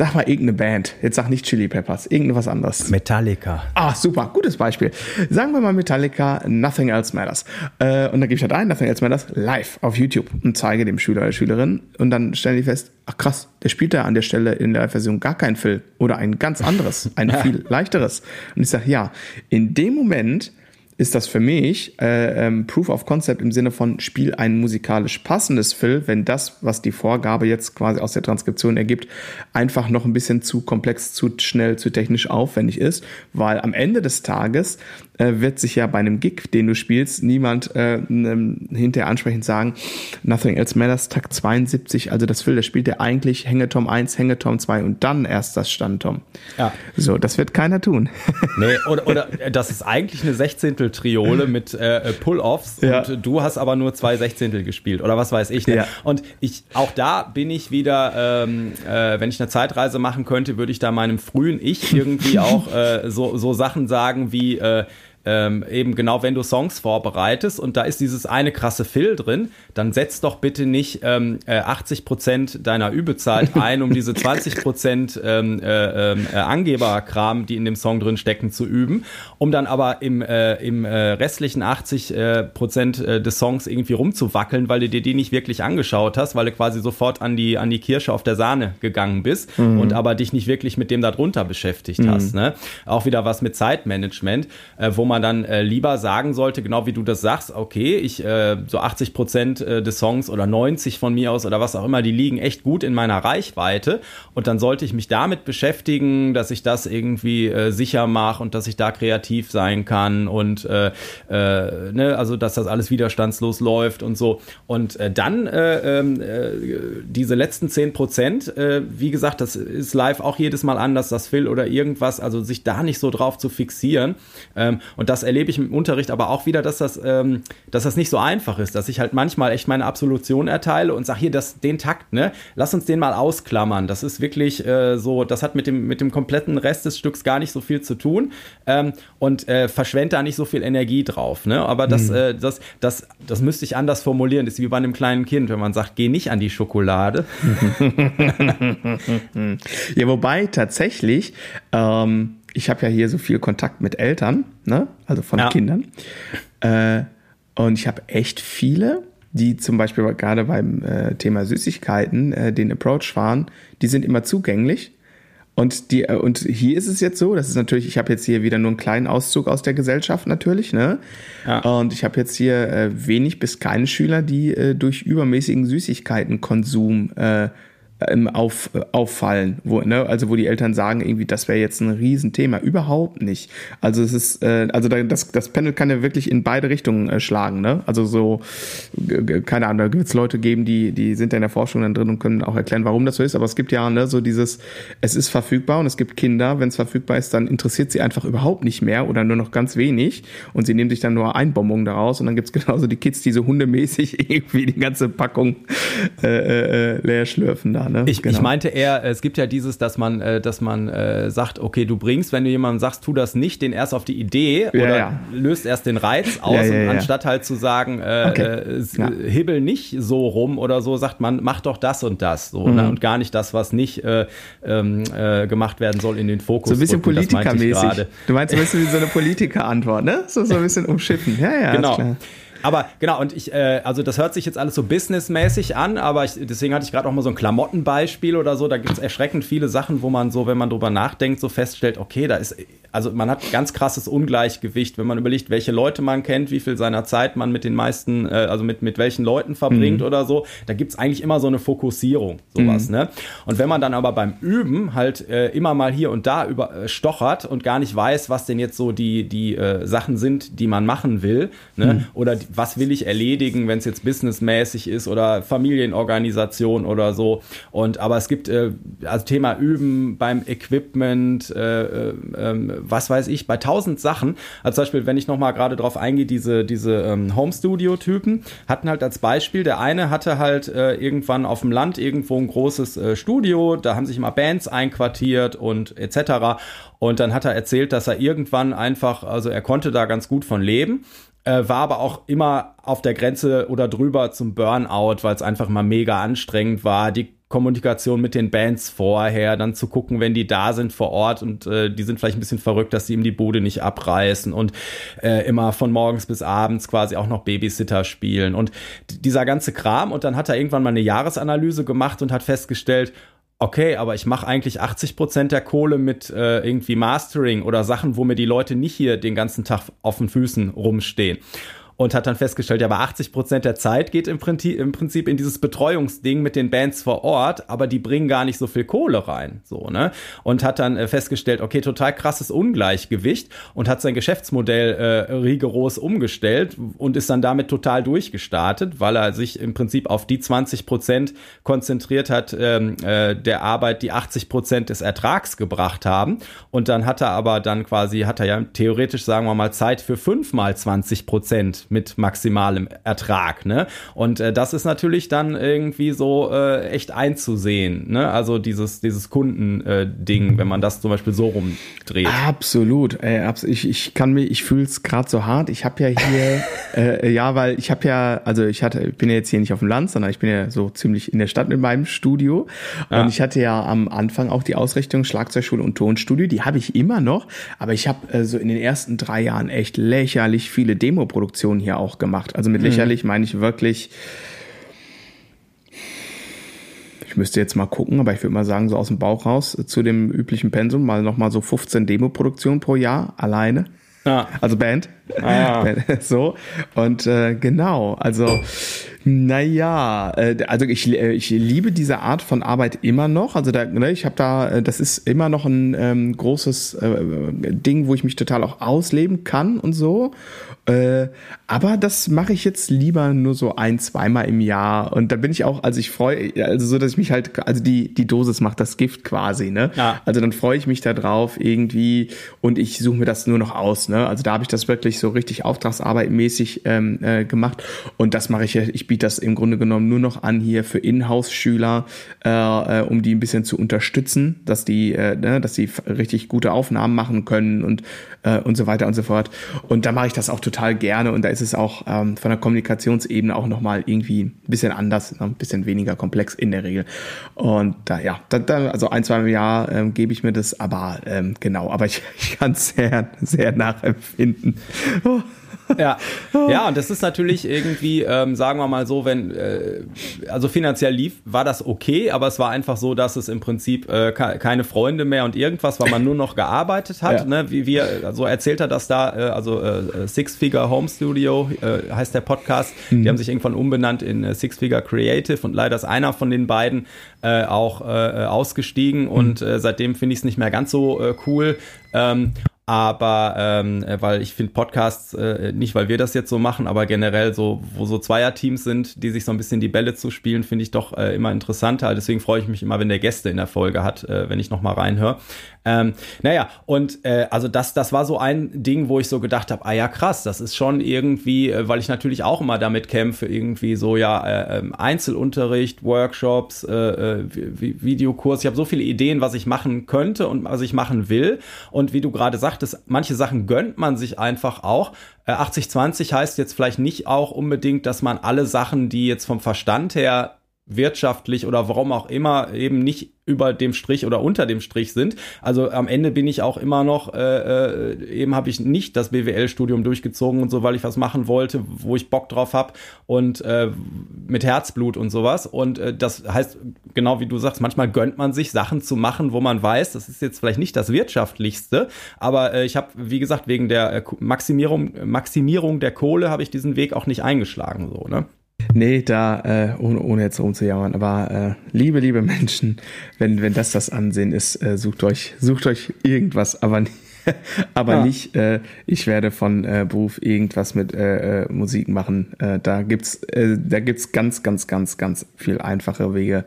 Sag mal irgendeine Band. Jetzt sag nicht Chili Peppers, irgendwas anderes. Metallica. Ah, super, gutes Beispiel. Sagen wir mal Metallica, Nothing Else Matters. Äh, und dann gebe ich halt ein, Nothing Else Matters, live auf YouTube und zeige dem Schüler oder Schülerin. Und dann stellen die fest, ach krass, der spielt da an der Stelle in der Version gar kein Fill oder ein ganz anderes, ein viel leichteres. Und ich sage, ja, in dem Moment ist das für mich äh, ähm, Proof of Concept im Sinne von Spiel ein musikalisch passendes Fill, wenn das, was die Vorgabe jetzt quasi aus der Transkription ergibt, einfach noch ein bisschen zu komplex, zu schnell, zu technisch aufwendig ist, weil am Ende des Tages äh, wird sich ja bei einem Gig, den du spielst, niemand äh, hinterher ansprechend sagen, Nothing Else Matters, Takt 72, also das das spielt er eigentlich Hängetom 1, Hängetom 2 und dann erst das Standtom. Ja. So, das wird keiner tun. Nee, oder, oder das ist eigentlich eine Sechzehntel-Triole mit äh, äh, Pull-Offs ja. und du hast aber nur zwei Sechzehntel gespielt oder was weiß ich. Ne? Ja. Und ich, auch da bin ich wieder, ähm, äh, wenn ich eine Zeitreise machen könnte, würde ich da meinem frühen Ich irgendwie auch äh, so, so Sachen sagen wie, äh, ähm, eben genau, wenn du Songs vorbereitest und da ist dieses eine krasse Fill drin, dann setz doch bitte nicht ähm, äh, 80 Prozent deiner Übezeit ein, um diese 20 Prozent ähm, äh, äh, Angeberkram, die in dem Song drin stecken, zu üben, um dann aber im, äh, im äh, restlichen 80 äh, Prozent äh, des Songs irgendwie rumzuwackeln, weil du dir die nicht wirklich angeschaut hast, weil du quasi sofort an die, an die Kirsche auf der Sahne gegangen bist mhm. und aber dich nicht wirklich mit dem darunter beschäftigt mhm. hast. Ne? Auch wieder was mit Zeitmanagement, äh, wo man man dann äh, lieber sagen sollte, genau wie du das sagst, okay, ich äh, so 80 Prozent äh, des Songs oder 90 von mir aus oder was auch immer, die liegen echt gut in meiner Reichweite. Und dann sollte ich mich damit beschäftigen, dass ich das irgendwie äh, sicher mache und dass ich da kreativ sein kann und äh, äh, ne, also dass das alles widerstandslos läuft und so. Und äh, dann äh, ähm, äh, diese letzten 10 Prozent, äh, wie gesagt, das ist live auch jedes Mal anders, das Phil oder irgendwas, also sich da nicht so drauf zu fixieren. Ähm, und das erlebe ich im Unterricht aber auch wieder, dass das, ähm, dass das nicht so einfach ist, dass ich halt manchmal echt meine Absolution erteile und sage, hier, das, den Takt, ne, lass uns den mal ausklammern. Das ist wirklich äh, so, das hat mit dem, mit dem kompletten Rest des Stücks gar nicht so viel zu tun ähm, und äh, verschwende da nicht so viel Energie drauf. Ne? Aber das, mhm. äh, das, das, das müsste ich anders formulieren. Das ist wie bei einem kleinen Kind, wenn man sagt, geh nicht an die Schokolade. ja, wobei tatsächlich, ähm, ich habe ja hier so viel Kontakt mit Eltern, ne? also von ja. Kindern. Äh, und ich habe echt viele, die zum Beispiel gerade beim äh, Thema Süßigkeiten äh, den Approach fahren, die sind immer zugänglich. Und, die, äh, und hier ist es jetzt so, das ist natürlich, ich habe jetzt hier wieder nur einen kleinen Auszug aus der Gesellschaft natürlich, ne? Ja. Und ich habe jetzt hier äh, wenig bis keine Schüler, die äh, durch übermäßigen Süßigkeitenkonsum ähm, auf, auffallen, wo, ne, also wo die Eltern sagen, irgendwie, das wäre jetzt ein Riesenthema. Überhaupt nicht. Also es ist, äh, also das, das Panel kann ja wirklich in beide Richtungen äh, schlagen, ne? Also so, keine Ahnung, da wird es Leute geben, die, die sind ja in der Forschung dann drin und können auch erklären, warum das so ist, aber es gibt ja, ne, so dieses, es ist verfügbar und es gibt Kinder, wenn es verfügbar ist, dann interessiert sie einfach überhaupt nicht mehr oder nur noch ganz wenig und sie nehmen sich dann nur ein Bonbon daraus und dann gibt's genauso die Kids, die so hundemäßig irgendwie die ganze Packung äh, äh, äh leer schlürfen da. Ne? Ich, genau. ich meinte eher, es gibt ja dieses, dass man, äh, dass man äh, sagt, okay, du bringst, wenn du jemandem sagst, tu das nicht, den erst auf die Idee ja, oder ja. löst erst den Reiz aus, ja, anstatt halt zu sagen, äh, okay. äh, hibbel nicht so rum oder so, sagt man, mach doch das und das. So, ne? mhm. ne? Und gar nicht das, was nicht äh, ähm, äh, gemacht werden soll, in den Fokus. So ein bisschen politikermäßig. Du meinst ein bisschen wie so eine Politikerantwort, ne? So, so ein bisschen umschiffen. Ja, ja, genau. Aber genau, und ich, äh, also das hört sich jetzt alles so businessmäßig an, aber ich, deswegen hatte ich gerade auch mal so ein Klamottenbeispiel oder so. Da gibt es erschreckend viele Sachen, wo man so, wenn man drüber nachdenkt, so feststellt, okay, da ist, also man hat ganz krasses Ungleichgewicht, wenn man überlegt, welche Leute man kennt, wie viel seiner Zeit man mit den meisten, äh, also mit, mit welchen Leuten verbringt mhm. oder so. Da gibt es eigentlich immer so eine Fokussierung, sowas, mhm. ne? Und wenn man dann aber beim Üben halt äh, immer mal hier und da über äh, stochert und gar nicht weiß, was denn jetzt so die, die äh, Sachen sind, die man machen will, ne? Mhm. Oder die, was will ich erledigen, wenn es jetzt businessmäßig ist oder Familienorganisation oder so. Und aber es gibt äh, also Thema Üben beim Equipment, äh, äh, ähm, was weiß ich, bei tausend Sachen. Also zum Beispiel, wenn ich nochmal gerade drauf eingehe, diese, diese ähm, Home-Studio-Typen hatten halt als Beispiel, der eine hatte halt äh, irgendwann auf dem Land irgendwo ein großes äh, Studio, da haben sich immer Bands einquartiert und etc. Und dann hat er erzählt, dass er irgendwann einfach, also er konnte da ganz gut von leben äh, war aber auch immer auf der Grenze oder drüber zum Burnout, weil es einfach mal mega anstrengend war. Die Kommunikation mit den Bands vorher, dann zu gucken, wenn die da sind vor Ort und äh, die sind vielleicht ein bisschen verrückt, dass sie ihm die Bude nicht abreißen und äh, immer von morgens bis abends quasi auch noch Babysitter spielen. Und dieser ganze Kram und dann hat er irgendwann mal eine Jahresanalyse gemacht und hat festgestellt, okay, aber ich mache eigentlich 80 Prozent der Kohle mit äh, irgendwie Mastering oder Sachen, wo mir die Leute nicht hier den ganzen Tag auf den Füßen rumstehen und hat dann festgestellt, ja, aber 80 Prozent der Zeit geht im Prinzip, im Prinzip in dieses Betreuungsding mit den Bands vor Ort, aber die bringen gar nicht so viel Kohle rein, so, ne? Und hat dann äh, festgestellt, okay, total krasses Ungleichgewicht und hat sein Geschäftsmodell äh, rigoros umgestellt und ist dann damit total durchgestartet, weil er sich im Prinzip auf die 20 Prozent konzentriert hat, ähm, äh, der Arbeit, die 80 Prozent des Ertrags gebracht haben. Und dann hat er aber dann quasi, hat er ja theoretisch, sagen wir mal, Zeit für fünfmal 20 Prozent mit maximalem Ertrag. Ne? Und äh, das ist natürlich dann irgendwie so äh, echt einzusehen. Ne? Also dieses, dieses Kundending, äh, wenn man das zum Beispiel so rumdreht. Absolut. Ey, abs ich, ich kann mir, ich fühle es gerade so hart. Ich habe ja hier, äh, ja, weil ich habe ja, also ich hatte, ich bin ja jetzt hier nicht auf dem Land, sondern ich bin ja so ziemlich in der Stadt mit meinem Studio. Ja. Und ich hatte ja am Anfang auch die Ausrichtung Schlagzeugschule und Tonstudio. Die habe ich immer noch, aber ich habe äh, so in den ersten drei Jahren echt lächerlich viele Demoproduktionen hier auch gemacht. Also mit mhm. lächerlich meine ich wirklich. Ich müsste jetzt mal gucken, aber ich würde mal sagen, so aus dem Bauch raus zu dem üblichen Pensum mal nochmal so 15 Demo-Produktionen pro Jahr alleine. Ja. Also Band. Ah, ja. so. Und äh, genau, also naja, äh, also ich, äh, ich liebe diese Art von Arbeit immer noch. Also da, ne, ich habe da, äh, das ist immer noch ein ähm, großes äh, Ding, wo ich mich total auch ausleben kann und so. Äh, aber das mache ich jetzt lieber nur so ein, zweimal im Jahr. Und da bin ich auch, also ich freue, also so, dass ich mich halt, also die, die Dosis macht das Gift quasi, ne? Ja. Also dann freue ich mich da drauf irgendwie und ich suche mir das nur noch aus, ne? Also da habe ich das wirklich so richtig auftragsarbeitmäßig ähm, äh, gemacht. Und das mache ich, ich biete das im Grunde genommen nur noch an hier für Inhouse-Schüler, äh, äh, um die ein bisschen zu unterstützen, dass die, äh, ne, dass sie richtig gute Aufnahmen machen können und, äh, und so weiter und so fort. Und da mache ich das auch total gerne und da ist es auch ähm, von der Kommunikationsebene auch nochmal irgendwie ein bisschen anders, ein bisschen weniger komplex in der Regel. Und da, ja, da, da, also ein, zwei im Jahr ähm, gebe ich mir das, aber ähm, genau, aber ich, ich kann es sehr, sehr nachempfinden. Ja. ja, und das ist natürlich irgendwie, ähm, sagen wir mal so, wenn, äh, also finanziell lief, war das okay, aber es war einfach so, dass es im Prinzip äh, keine Freunde mehr und irgendwas, weil man nur noch gearbeitet hat. Ja. Ne? Wie wir, also erzählt er das da, äh, also äh, Six Figure Home Studio äh, heißt der Podcast. Mhm. Die haben sich irgendwann umbenannt in äh, Six Figure Creative und leider ist einer von den beiden äh, auch äh, ausgestiegen mhm. und äh, seitdem finde ich es nicht mehr ganz so äh, cool. Ähm, aber ähm, äh, weil ich finde Podcasts, äh, nicht weil wir das jetzt so machen, aber generell so, wo so Zweierteams sind, die sich so ein bisschen die Bälle zuspielen, finde ich doch äh, immer interessanter. Deswegen freue ich mich immer, wenn der Gäste in der Folge hat, äh, wenn ich nochmal reinhöre. Ähm, naja, und äh, also das, das war so ein Ding, wo ich so gedacht habe, ah ja, krass, das ist schon irgendwie, äh, weil ich natürlich auch immer damit kämpfe, irgendwie so, ja, äh, ähm, Einzelunterricht, Workshops, äh, äh Videokurs. Ich habe so viele Ideen, was ich machen könnte und was ich machen will. Und wie du gerade sagtest, manche Sachen gönnt man sich einfach auch. 80-20 äh, heißt jetzt vielleicht nicht auch unbedingt, dass man alle Sachen, die jetzt vom Verstand her wirtschaftlich oder warum auch immer eben nicht über dem Strich oder unter dem Strich sind. Also am Ende bin ich auch immer noch, äh, äh eben habe ich nicht das BWL-Studium durchgezogen und so, weil ich was machen wollte, wo ich Bock drauf habe und äh, mit Herzblut und sowas. Und äh, das heißt, genau wie du sagst, manchmal gönnt man sich Sachen zu machen, wo man weiß, das ist jetzt vielleicht nicht das wirtschaftlichste, aber äh, ich habe, wie gesagt, wegen der äh, Maximierung, Maximierung der Kohle habe ich diesen Weg auch nicht eingeschlagen, so, ne? Nee, da, äh, ohne, ohne jetzt rumzujammern, aber äh, liebe, liebe Menschen, wenn, wenn das das Ansehen ist, äh, sucht euch, sucht euch irgendwas, aber nicht, aber ja. nicht, äh, ich werde von äh, Beruf irgendwas mit äh, äh, Musik machen. Äh, da gibt's, äh, da gibt's ganz, ganz, ganz, ganz viel einfache Wege.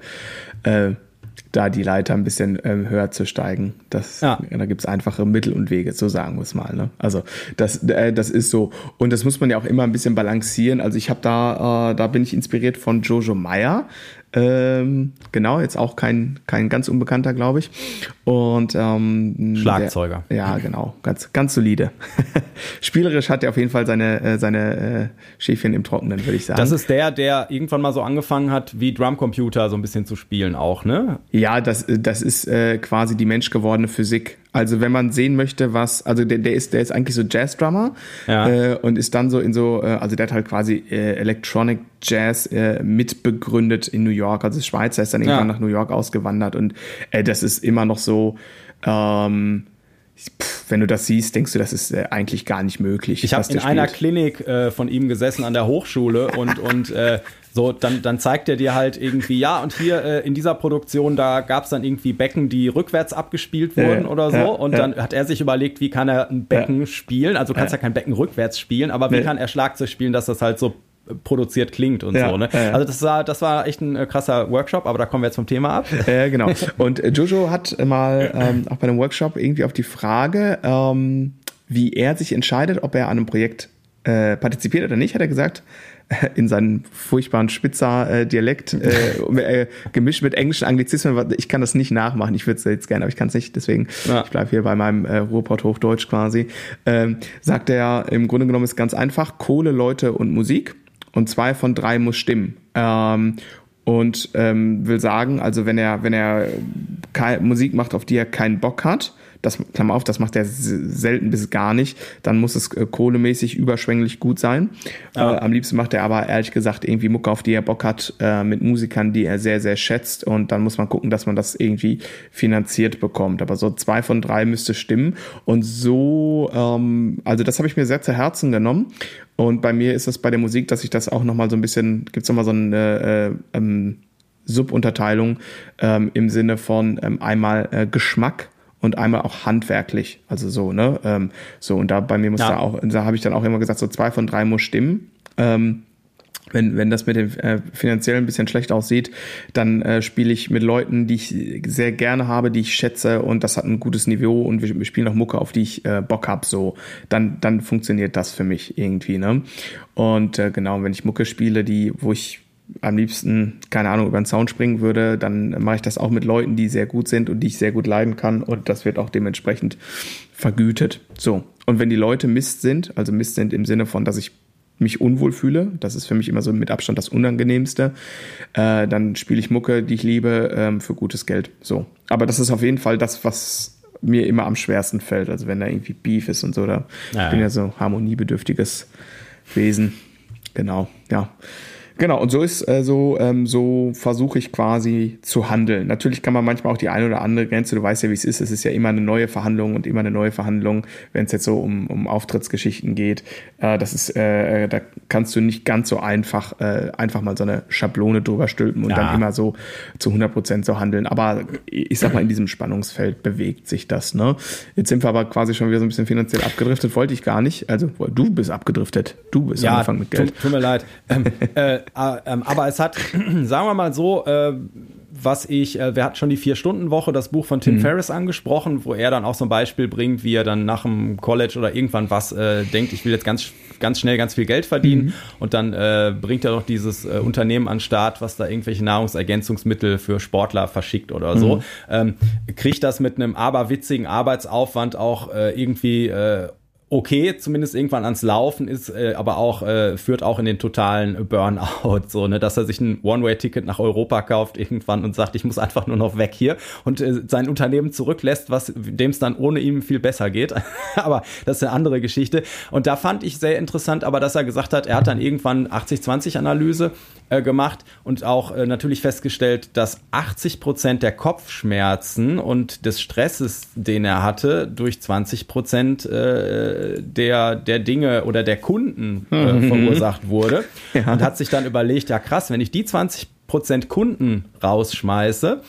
Da die Leiter ein bisschen ähm, höher zu steigen. Das, ja. Da gibt's einfache Mittel und Wege, so sagen wir es mal. Ne? Also das, äh, das ist so. Und das muss man ja auch immer ein bisschen balancieren. Also ich habe da, äh, da bin ich inspiriert von Jojo Meyer. Ähm, genau, jetzt auch kein, kein ganz unbekannter, glaube ich. Und ähm, Schlagzeuger. Der, ja, genau, ganz, ganz solide. Spielerisch hat er auf jeden Fall seine, äh, seine äh, Schäfchen im Trockenen, würde ich sagen. Das ist der, der irgendwann mal so angefangen hat, wie Drumcomputer so ein bisschen zu spielen, auch, ne? Ja, das, das ist äh, quasi die menschgewordene Physik. Also wenn man sehen möchte, was, also der, der ist, der ist eigentlich so Jazz-Drummer ja. äh, und ist dann so in so, äh, also der hat halt quasi äh, Electronic Jazz äh, mitbegründet in New York. Also Schweizer ist dann irgendwann ja. nach New York ausgewandert und äh, das ist immer noch so, ähm, Pff, wenn du das siehst, denkst du, das ist äh, eigentlich gar nicht möglich. Ich habe in einer Klinik äh, von ihm gesessen an der Hochschule und, und äh, so, dann, dann zeigt er dir halt irgendwie, ja, und hier äh, in dieser Produktion, da gab es dann irgendwie Becken, die rückwärts abgespielt wurden äh, oder so. und dann hat er sich überlegt, wie kann er ein Becken spielen? Also du kannst ja kein Becken rückwärts spielen, aber wie kann er Schlagzeug spielen, dass das halt so produziert klingt und ja, so. Ne? Ja, Also das war, das war echt ein äh, krasser Workshop, aber da kommen wir jetzt vom Thema ab. Ja, genau. Und äh, Jojo hat mal ähm, auch bei einem Workshop irgendwie auf die Frage, ähm, wie er sich entscheidet, ob er an einem Projekt äh, partizipiert oder nicht, hat er gesagt, äh, in seinem furchtbaren Spitzer äh, Dialekt äh, äh, gemischt mit englischen Anglizismen. Ich kann das nicht nachmachen. Ich würde es jetzt gerne, aber ich kann es nicht. Deswegen ja. ich bleibe hier bei meinem äh, Ruhrport Hochdeutsch quasi. Ähm, sagt er, im Grunde genommen ist ganz einfach: Kohle, Leute und Musik und zwei von drei muss stimmen. Ähm, und ähm, will sagen, also wenn er, wenn er Musik macht, auf die er keinen Bock hat, das, Klammer auf, das macht er selten bis gar nicht, dann muss es äh, kohlemäßig überschwänglich gut sein. Ja. Äh, am liebsten macht er aber ehrlich gesagt irgendwie Mucke, auf die er Bock hat, äh, mit Musikern, die er sehr, sehr schätzt und dann muss man gucken, dass man das irgendwie finanziert bekommt. Aber so zwei von drei müsste stimmen und so, ähm, also das habe ich mir sehr zu Herzen genommen und bei mir ist es bei der Musik, dass ich das auch nochmal so ein bisschen, gibt es nochmal so eine äh, ähm, Subunterteilung ähm, im Sinne von ähm, einmal äh, Geschmack und einmal auch handwerklich. Also so, ne? Ähm, so, und da bei mir muss ja. da auch, da habe ich dann auch immer gesagt, so zwei von drei muss stimmen. Ähm, wenn, wenn das mit dem äh, finanziell ein bisschen schlecht aussieht, dann äh, spiele ich mit Leuten, die ich sehr gerne habe, die ich schätze und das hat ein gutes Niveau und wir, wir spielen auch Mucke, auf die ich äh, Bock habe, so, dann, dann funktioniert das für mich irgendwie, ne? Und äh, genau, wenn ich Mucke spiele, die, wo ich am liebsten, keine Ahnung, über den Zaun springen würde, dann mache ich das auch mit Leuten, die sehr gut sind und die ich sehr gut leiden kann und das wird auch dementsprechend vergütet. So. Und wenn die Leute Mist sind, also Mist sind im Sinne von, dass ich mich unwohl fühle, das ist für mich immer so mit Abstand das Unangenehmste, äh, dann spiele ich Mucke, die ich liebe, ähm, für gutes Geld. So. Aber das ist auf jeden Fall das, was mir immer am schwersten fällt. Also wenn da irgendwie Beef ist und so, da ja, ich bin ja so harmoniebedürftiges Wesen. Genau, ja. Genau, und so ist äh, so, ähm, so versuche ich quasi zu handeln. Natürlich kann man manchmal auch die eine oder andere Grenze, du weißt ja, wie es ist, es ist ja immer eine neue Verhandlung und immer eine neue Verhandlung, wenn es jetzt so um, um Auftrittsgeschichten geht. Äh, das ist, äh, da kannst du nicht ganz so einfach, äh, einfach mal so eine Schablone drüber stülpen und ja. dann immer so zu 100 Prozent so handeln. Aber ich sag mal, in diesem Spannungsfeld bewegt sich das, ne? Jetzt sind wir aber quasi schon wieder so ein bisschen finanziell abgedriftet, wollte ich gar nicht. Also, du bist abgedriftet. Du bist ja, angefangen mit Geld. Tut, mir leid. Ähm, äh, äh, aber es hat, sagen wir mal so, äh, was ich, äh, wir hatten schon die Vier-Stunden-Woche, das Buch von Tim mhm. Ferriss angesprochen, wo er dann auch so ein Beispiel bringt, wie er dann nach dem College oder irgendwann was äh, denkt, ich will jetzt ganz, ganz schnell ganz viel Geld verdienen. Mhm. Und dann äh, bringt er doch dieses äh, Unternehmen an den Start, was da irgendwelche Nahrungsergänzungsmittel für Sportler verschickt oder so. Mhm. Ähm, kriegt das mit einem aberwitzigen Arbeitsaufwand auch äh, irgendwie äh, okay, zumindest irgendwann ans Laufen ist, äh, aber auch äh, führt auch in den totalen Burnout, so ne, dass er sich ein One-Way-Ticket nach Europa kauft irgendwann und sagt, ich muss einfach nur noch weg hier und äh, sein Unternehmen zurücklässt, was dem es dann ohne ihm viel besser geht. aber das ist eine andere Geschichte. Und da fand ich sehr interessant, aber dass er gesagt hat, er hat dann irgendwann 80-20-Analyse äh, gemacht und auch äh, natürlich festgestellt, dass 80 Prozent der Kopfschmerzen und des Stresses, den er hatte, durch 20 Prozent äh, der, der Dinge oder der Kunden äh, mhm. verursacht wurde. Ja. Und hat sich dann überlegt, ja krass, wenn ich die 20 Prozent Kunden rausschmeiße,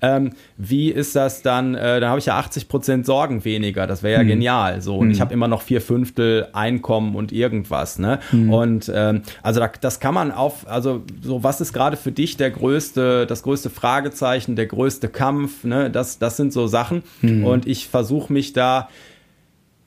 ähm, wie ist das dann, äh, da habe ich ja 80 Prozent Sorgen weniger, das wäre ja hm. genial. So, und hm. ich habe immer noch vier Fünftel Einkommen und irgendwas, ne? Hm. Und ähm, also da, das kann man auf, also so, was ist gerade für dich der größte, das größte Fragezeichen, der größte Kampf, ne? Das, das sind so Sachen. Hm. Und ich versuche mich da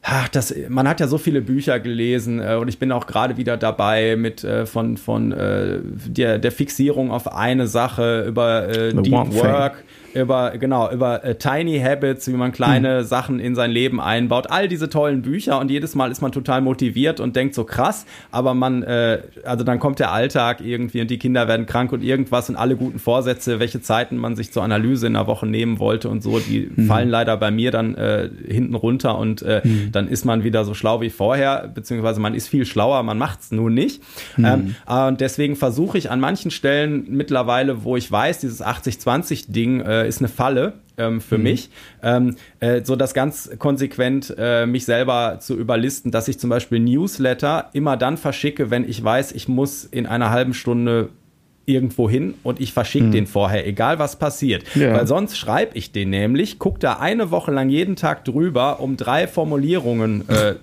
Ach, das, man hat ja so viele Bücher gelesen äh, und ich bin auch gerade wieder dabei mit äh, von, von äh, der, der Fixierung auf eine Sache über äh, Deep Work über, genau, über äh, Tiny Habits, wie man kleine hm. Sachen in sein Leben einbaut. All diese tollen Bücher und jedes Mal ist man total motiviert und denkt so krass, aber man, äh, also dann kommt der Alltag irgendwie und die Kinder werden krank und irgendwas und alle guten Vorsätze, welche Zeiten man sich zur Analyse in einer Woche nehmen wollte und so, die hm. fallen leider bei mir dann äh, hinten runter und äh, hm. dann ist man wieder so schlau wie vorher, beziehungsweise man ist viel schlauer, man macht es nur nicht. Hm. Ähm, und deswegen versuche ich an manchen Stellen mittlerweile, wo ich weiß, dieses 80-20-Ding äh, ist eine Falle ähm, für mhm. mich, ähm, äh, so das ganz konsequent äh, mich selber zu überlisten, dass ich zum Beispiel Newsletter immer dann verschicke, wenn ich weiß, ich muss in einer halben Stunde irgendwo hin und ich verschicke mhm. den vorher, egal was passiert. Ja. Weil sonst schreibe ich den nämlich, gucke da eine Woche lang jeden Tag drüber, um drei Formulierungen äh,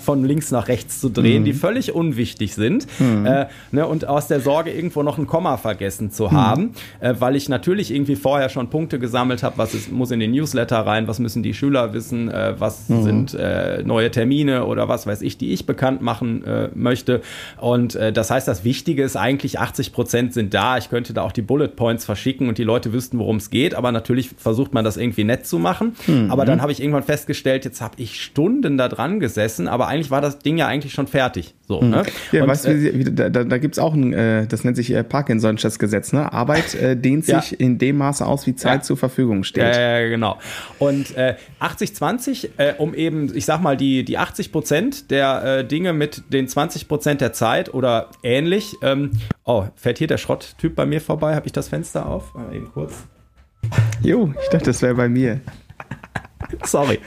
von links nach rechts zu drehen, mhm. die völlig unwichtig sind. Mhm. Äh, ne, und aus der Sorge, irgendwo noch ein Komma vergessen zu haben, mhm. äh, weil ich natürlich irgendwie vorher schon Punkte gesammelt habe, was ist, muss in den Newsletter rein, was müssen die Schüler wissen, äh, was mhm. sind äh, neue Termine oder was weiß ich, die ich bekannt machen äh, möchte. Und äh, das heißt, das Wichtige ist eigentlich, 80 Prozent sind da. Ich könnte da auch die Bullet Points verschicken und die Leute wüssten, worum es geht. Aber natürlich versucht man das irgendwie nett zu machen. Mhm. Aber dann habe ich irgendwann festgestellt, jetzt habe ich Stunden da dran gesessen aber eigentlich war das Ding ja eigentlich schon fertig. So, mhm. ne? Ja, und, weißt du, äh, da, da, es auch ein, äh, das nennt sich äh, Parkinson'sches Gesetz, ne? Arbeit äh, dehnt ja. sich in dem Maße aus, wie Zeit ja. zur Verfügung steht. Ja, genau. Und äh, 80-20, äh, um eben, ich sag mal, die, die 80 Prozent der äh, Dinge mit den 20 Prozent der Zeit oder ähnlich. Ähm, oh, fährt hier der Schrotttyp bei mir vorbei? Habe ich das Fenster auf? Mal eben kurz. Jo, ich dachte, das wäre bei mir. Sorry.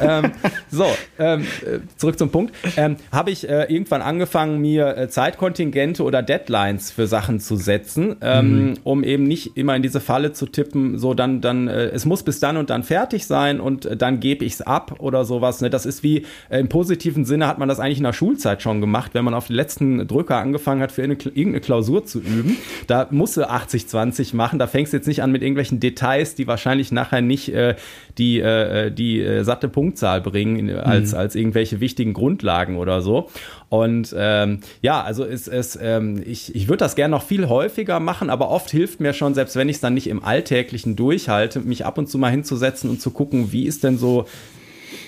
ähm, so, ähm, äh, zurück zum Punkt. Ähm, Habe ich äh, irgendwann angefangen, mir äh, Zeitkontingente oder Deadlines für Sachen zu setzen, ähm, mhm. um eben nicht immer in diese Falle zu tippen, so dann, dann, äh, es muss bis dann und dann fertig sein und äh, dann gebe ich es ab oder sowas. Ne? Das ist wie, äh, im positiven Sinne hat man das eigentlich in der Schulzeit schon gemacht, wenn man auf den letzten Drücker angefangen hat, für eine, irgendeine Klausur zu üben. Da musst du 80-20 machen, da fängst du jetzt nicht an mit irgendwelchen Details, die wahrscheinlich nachher nicht äh, die äh, die äh, satte Punktzahl bringen als, mhm. als irgendwelche wichtigen Grundlagen oder so. Und ähm, ja, also ist es, ähm, ich, ich würde das gerne noch viel häufiger machen, aber oft hilft mir schon, selbst wenn ich es dann nicht im Alltäglichen durchhalte, mich ab und zu mal hinzusetzen und zu gucken, wie ist denn so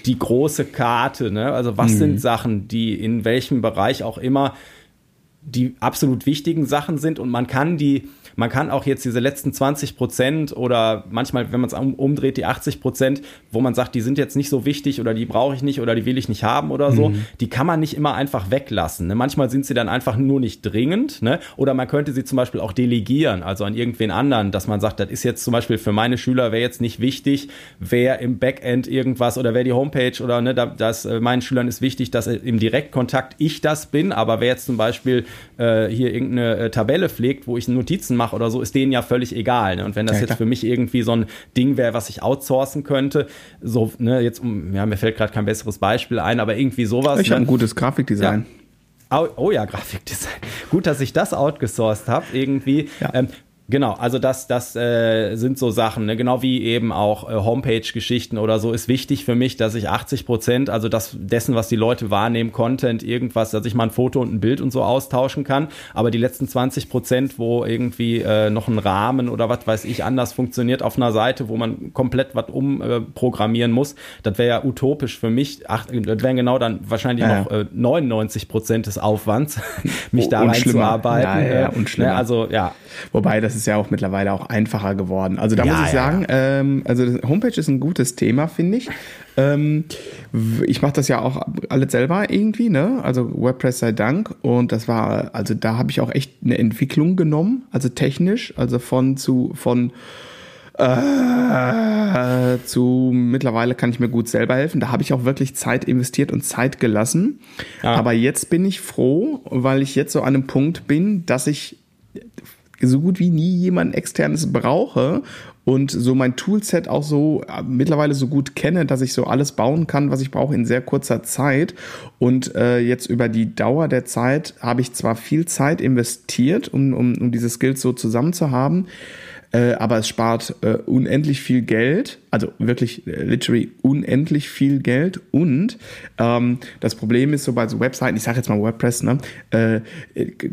die große Karte, ne? Also was mhm. sind Sachen, die in welchem Bereich auch immer die absolut wichtigen Sachen sind und man kann die man kann auch jetzt diese letzten 20 Prozent oder manchmal, wenn man es umdreht, die 80 Prozent, wo man sagt, die sind jetzt nicht so wichtig oder die brauche ich nicht oder die will ich nicht haben oder so, mhm. die kann man nicht immer einfach weglassen. Ne? Manchmal sind sie dann einfach nur nicht dringend, ne? Oder man könnte sie zum Beispiel auch delegieren, also an irgendwen anderen, dass man sagt, das ist jetzt zum Beispiel für meine Schüler wäre jetzt nicht wichtig, wer im Backend irgendwas oder wer die Homepage oder ne, das äh, meinen Schülern ist wichtig, dass im Direktkontakt ich das bin, aber wer jetzt zum Beispiel äh, hier irgendeine äh, Tabelle pflegt, wo ich Notizen mache mache oder so, ist denen ja völlig egal. Ne? Und wenn das ja, jetzt für mich irgendwie so ein Ding wäre, was ich outsourcen könnte, so, ne, jetzt, ja, mir fällt gerade kein besseres Beispiel ein, aber irgendwie sowas. Ich ne? habe ein gutes Grafikdesign. Ja. Oh, oh, ja, Grafikdesign. Gut, dass ich das outgesourced habe irgendwie. Ja. Ähm, Genau, also das, das äh, sind so Sachen, ne? genau wie eben auch äh, Homepage-Geschichten oder so, ist wichtig für mich, dass ich 80 Prozent, also das dessen, was die Leute wahrnehmen, Content, irgendwas, dass ich mal ein Foto und ein Bild und so austauschen kann, aber die letzten 20 Prozent, wo irgendwie äh, noch ein Rahmen oder was weiß ich anders funktioniert auf einer Seite, wo man komplett was umprogrammieren äh, muss, das wäre ja utopisch für mich, Ach, das wären genau dann wahrscheinlich ja, noch äh, 99 Prozent des Aufwands, mich oh, da reinzuarbeiten. Ja, ja, und ne? Also ja. Wobei das ist ja auch mittlerweile auch einfacher geworden. Also da ja, muss ich sagen, ja. ähm, also Homepage ist ein gutes Thema, finde ich. Ähm, ich mache das ja auch alles selber irgendwie, ne? Also WordPress sei Dank. Und das war, also da habe ich auch echt eine Entwicklung genommen, also technisch, also von zu von äh, zu mittlerweile kann ich mir gut selber helfen. Da habe ich auch wirklich Zeit investiert und Zeit gelassen. Ja. Aber jetzt bin ich froh, weil ich jetzt so an einem Punkt bin, dass ich so gut wie nie jemand externes brauche und so mein Toolset auch so äh, mittlerweile so gut kenne, dass ich so alles bauen kann, was ich brauche in sehr kurzer Zeit. Und äh, jetzt über die Dauer der Zeit habe ich zwar viel Zeit investiert, um, um, um diese Skills so zusammen zu haben, äh, aber es spart äh, unendlich viel Geld, also wirklich äh, literally unendlich viel Geld und ähm, das Problem ist so bei so Webseiten, ich sage jetzt mal WordPress, ne, äh,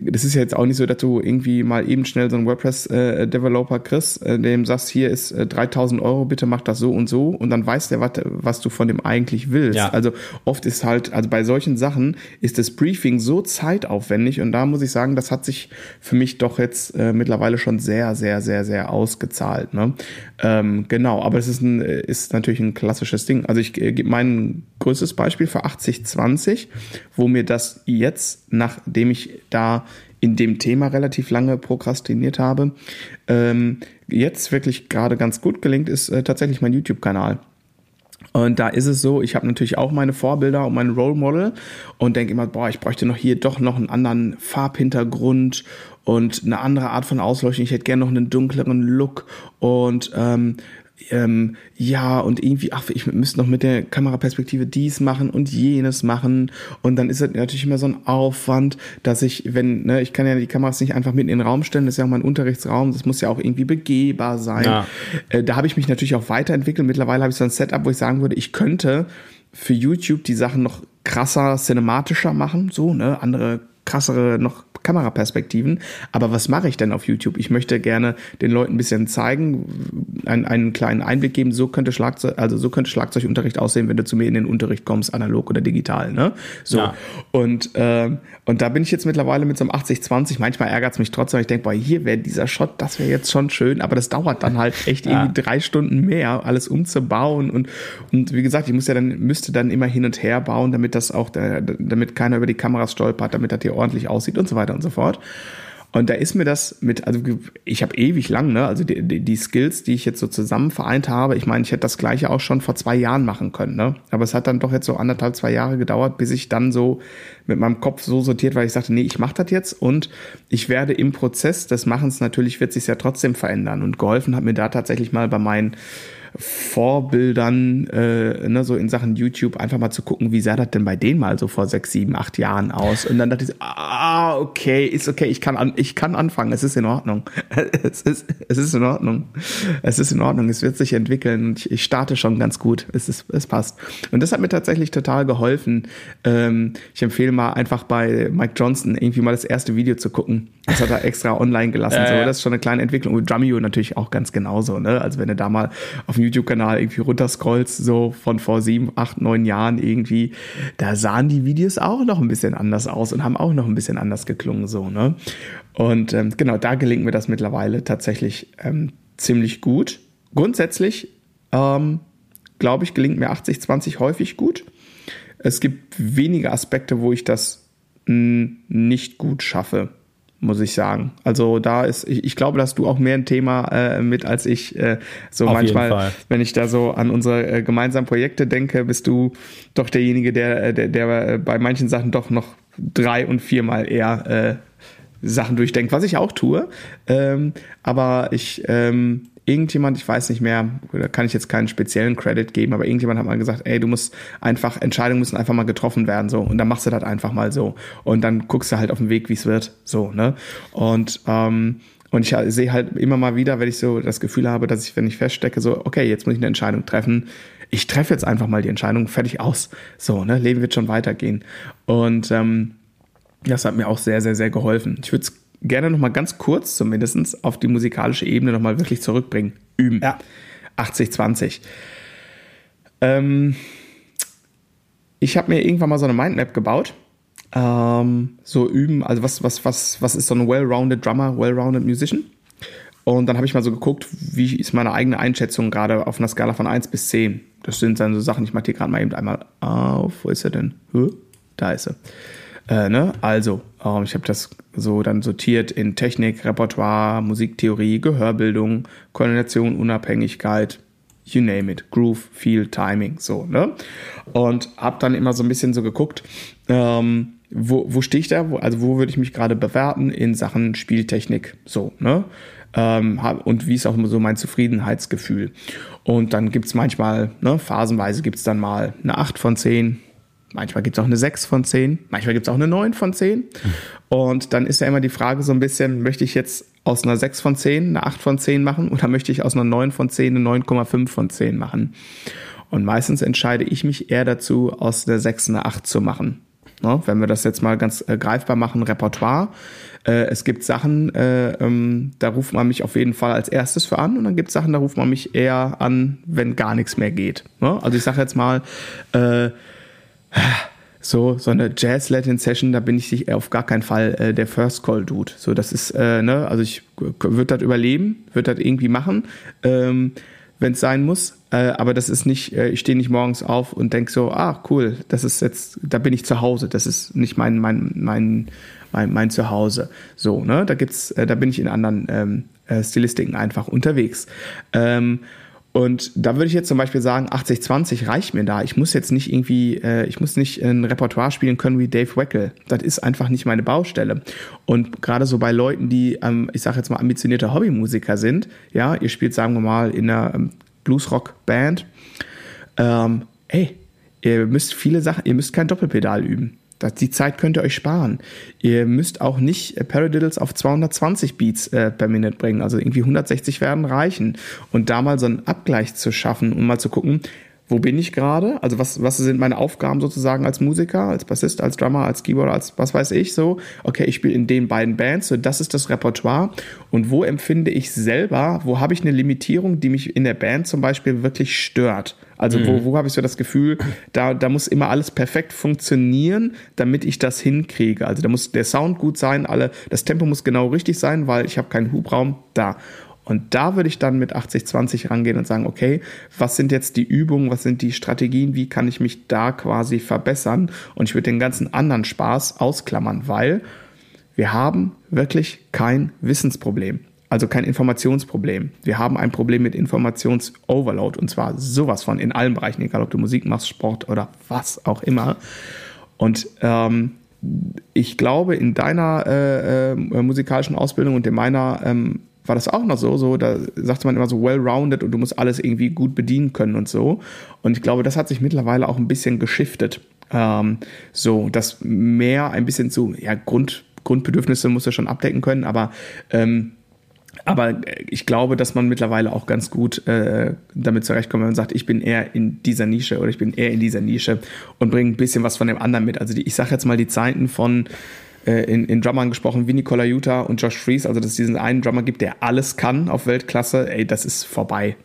das ist ja jetzt auch nicht so, dass du irgendwie mal eben schnell so einen WordPress-Developer äh, kriegst, äh, dem sagst, hier ist äh, 3000 Euro, bitte mach das so und so und dann weiß der, was, was du von dem eigentlich willst. Ja. Also oft ist halt, also bei solchen Sachen ist das Briefing so zeitaufwendig und da muss ich sagen, das hat sich für mich doch jetzt äh, mittlerweile schon sehr, sehr, sehr, sehr ausgezahlt. Ne? Ähm, genau, aber es ist, ein, ist natürlich ein klassisches Ding. Also ich äh, gebe mein größtes Beispiel für 80-20, wo mir das jetzt, nachdem ich da in dem Thema relativ lange prokrastiniert habe, ähm, jetzt wirklich gerade ganz gut gelingt, ist äh, tatsächlich mein YouTube-Kanal. Und da ist es so, ich habe natürlich auch meine Vorbilder und mein Role Model und denke immer, boah, ich bräuchte noch hier doch noch einen anderen Farbhintergrund und eine andere Art von Ausleuchtung. Ich hätte gerne noch einen dunkleren Look und ähm, ähm, ja, und irgendwie, ach, ich müsste noch mit der Kameraperspektive dies machen und jenes machen. Und dann ist es natürlich immer so ein Aufwand, dass ich, wenn, ne, ich kann ja die Kameras nicht einfach mitten in den Raum stellen, das ist ja auch mein Unterrichtsraum, das muss ja auch irgendwie begehbar sein. Ja. Äh, da habe ich mich natürlich auch weiterentwickelt. Mittlerweile habe ich so ein Setup, wo ich sagen würde, ich könnte für YouTube die Sachen noch krasser, cinematischer machen, so, ne, andere krassere noch Kameraperspektiven. Aber was mache ich denn auf YouTube? Ich möchte gerne den Leuten ein bisschen zeigen, einen, einen kleinen Einblick geben, so könnte Schlagzeug, also so könnte Schlagzeugunterricht aussehen, wenn du zu mir in den Unterricht kommst, analog oder digital. Ne? So. Ja. Und, äh, und da bin ich jetzt mittlerweile mit so einem 80-20. Manchmal ärgert es mich trotzdem. Ich denke, boah, hier wäre dieser Shot, das wäre jetzt schon schön, aber das dauert dann halt echt ja. irgendwie drei Stunden mehr, alles umzubauen. Und, und wie gesagt, ich muss ja dann, müsste dann immer hin und her bauen, damit das auch, der, damit keiner über die Kameras stolpert, damit das hier ordentlich aussieht und so weiter und so fort. Und da ist mir das mit, also ich habe ewig lang, ne, also die, die, die, Skills, die ich jetzt so zusammen vereint habe, ich meine, ich hätte das gleiche auch schon vor zwei Jahren machen können, ne? Aber es hat dann doch jetzt so anderthalb, zwei Jahre gedauert, bis ich dann so mit meinem Kopf so sortiert, weil ich sagte, nee, ich mache das jetzt und ich werde im Prozess des Machens natürlich wird sich ja trotzdem verändern. Und geholfen hat mir da tatsächlich mal bei meinen Vorbildern, äh, ne, so in Sachen YouTube, einfach mal zu gucken, wie sah das denn bei denen mal so vor sechs, sieben, acht Jahren aus? Und dann dachte ich, ah, okay, ist okay, ich kann, an, ich kann anfangen, es ist in Ordnung. es, ist, es ist in Ordnung. Es ist in Ordnung, es wird sich entwickeln und ich, ich starte schon ganz gut. Es, ist, es passt. Und das hat mir tatsächlich total geholfen. Ähm, ich empfehle mal einfach bei Mike Johnson irgendwie mal das erste Video zu gucken. Das hat er extra online gelassen. Äh, so, das ist schon eine kleine Entwicklung. Und Drumeo natürlich auch ganz genauso. Ne? Also wenn du da mal auf dem YouTube-Kanal irgendwie runterscrollst, so von vor sieben, acht, neun Jahren irgendwie, da sahen die Videos auch noch ein bisschen anders aus und haben auch noch ein bisschen anders geklungen, so, ne? Und ähm, genau, da gelingt mir das mittlerweile tatsächlich ähm, ziemlich gut. Grundsätzlich, ähm, glaube ich, gelingt mir 80-20 häufig gut. Es gibt wenige Aspekte, wo ich das nicht gut schaffe muss ich sagen. Also da ist, ich, ich glaube, dass du auch mehr ein Thema äh, mit als ich. Äh, so Auf manchmal, wenn ich da so an unsere äh, gemeinsamen Projekte denke, bist du doch derjenige, der, äh, der, der bei manchen Sachen doch noch drei und viermal eher äh, Sachen durchdenkt, was ich auch tue. Ähm, aber ich ähm, irgendjemand, ich weiß nicht mehr, da kann ich jetzt keinen speziellen Credit geben, aber irgendjemand hat mal gesagt, ey, du musst einfach, Entscheidungen müssen einfach mal getroffen werden, so. Und dann machst du das einfach mal so. Und dann guckst du halt auf den Weg, wie es wird, so, ne? Und, ähm, und ich sehe halt immer mal wieder, wenn ich so das Gefühl habe, dass ich, wenn ich feststecke, so, okay, jetzt muss ich eine Entscheidung treffen. Ich treffe jetzt einfach mal die Entscheidung, fertig aus. So, ne? Leben wird schon weitergehen. Und ähm, das hat mir auch sehr, sehr, sehr geholfen. Ich würde es gerne noch mal ganz kurz zumindest auf die musikalische Ebene noch mal wirklich zurückbringen. Üben. Ja. 80-20. Ähm, ich habe mir irgendwann mal so eine Mindmap gebaut. Ähm, so üben, also was, was, was, was ist so ein well-rounded Drummer, well-rounded Musician? Und dann habe ich mal so geguckt, wie ist meine eigene Einschätzung gerade auf einer Skala von 1 bis 10. Das sind dann so Sachen, ich mache die gerade mal eben einmal auf. Wo ist er denn? Da ist er. Äh, ne? Also, ähm, ich habe das so dann sortiert in Technik, Repertoire, Musiktheorie, Gehörbildung, Koordination, Unabhängigkeit, you name it, Groove, Feel, Timing, so, ne? Und habe dann immer so ein bisschen so geguckt, ähm, wo, wo stehe ich da? Wo, also wo würde ich mich gerade bewerten in Sachen Spieltechnik, so, ne? Ähm, und wie ist auch immer so mein Zufriedenheitsgefühl. Und dann gibt's manchmal, ne, phasenweise gibt's dann mal eine 8 von 10, Manchmal gibt es auch eine 6 von 10, manchmal gibt es auch eine 9 von 10. Und dann ist ja immer die Frage so ein bisschen, möchte ich jetzt aus einer 6 von 10 eine 8 von 10 machen oder möchte ich aus einer 9 von 10 eine 9,5 von 10 machen? Und meistens entscheide ich mich eher dazu, aus der 6 eine 8 zu machen. Ne? Wenn wir das jetzt mal ganz äh, greifbar machen, Repertoire. Äh, es gibt Sachen, äh, ähm, da ruft man mich auf jeden Fall als erstes für an und dann gibt es Sachen, da ruft man mich eher an, wenn gar nichts mehr geht. Ne? Also ich sage jetzt mal, äh, so so eine Jazz Latin Session, da bin ich auf gar keinen Fall äh, der First Call Dude. So das ist äh, ne, also ich würde das überleben, würde das irgendwie machen, ähm, wenn es sein muss. Äh, aber das ist nicht, äh, ich stehe nicht morgens auf und denke so, ah cool, das ist jetzt, da bin ich zu Hause. Das ist nicht mein mein mein mein, mein Zuhause. So ne, da gibt's, äh, da bin ich in anderen ähm, äh, Stilistiken einfach unterwegs. Ähm, und da würde ich jetzt zum Beispiel sagen, 80-20 reicht mir da. Ich muss jetzt nicht irgendwie, äh, ich muss nicht ein Repertoire spielen können wie Dave Weckel. Das ist einfach nicht meine Baustelle. Und gerade so bei Leuten, die, ähm, ich sage jetzt mal, ambitionierte Hobbymusiker sind, ja, ihr spielt, sagen wir mal, in einer ähm, Bluesrock-Band, ähm, ey, ihr müsst viele Sachen, ihr müsst kein Doppelpedal üben. Die Zeit könnt ihr euch sparen. Ihr müsst auch nicht äh, Paradiddles auf 220 Beats äh, per Minute bringen. Also irgendwie 160 werden reichen. Und da mal so einen Abgleich zu schaffen und mal zu gucken, wo bin ich gerade? Also was, was sind meine Aufgaben sozusagen als Musiker, als Bassist, als Drummer, als Keyboarder, als was weiß ich so? Okay, ich spiele in den beiden Bands, so das ist das Repertoire. Und wo empfinde ich selber, wo habe ich eine Limitierung, die mich in der Band zum Beispiel wirklich stört? Also mhm. wo, wo habe ich so das Gefühl, da, da muss immer alles perfekt funktionieren, damit ich das hinkriege. Also da muss der Sound gut sein, alle, das Tempo muss genau richtig sein, weil ich habe keinen Hubraum da. Und da würde ich dann mit 80-20 rangehen und sagen, okay, was sind jetzt die Übungen, was sind die Strategien, wie kann ich mich da quasi verbessern? Und ich würde den ganzen anderen Spaß ausklammern, weil wir haben wirklich kein Wissensproblem. Also kein Informationsproblem. Wir haben ein Problem mit Informationsoverload und zwar sowas von in allen Bereichen, egal ob du Musik machst, Sport oder was auch immer. Und ähm, ich glaube, in deiner äh, äh, musikalischen Ausbildung und in meiner ähm, war das auch noch so, so, da sagte man immer so well-rounded und du musst alles irgendwie gut bedienen können und so. Und ich glaube, das hat sich mittlerweile auch ein bisschen geschiftet. Ähm, so, dass mehr ein bisschen zu, ja, Grund, Grundbedürfnisse muss er schon abdecken können, aber ähm, aber ich glaube, dass man mittlerweile auch ganz gut äh, damit zurechtkommt, wenn man sagt, ich bin eher in dieser Nische oder ich bin eher in dieser Nische und bringe ein bisschen was von dem anderen mit. Also die, ich sage jetzt mal die Zeiten von äh, in, in Drummern gesprochen, wie Nicola Utah und Josh Fries, also dass es diesen einen Drummer gibt, der alles kann auf Weltklasse, ey, das ist vorbei.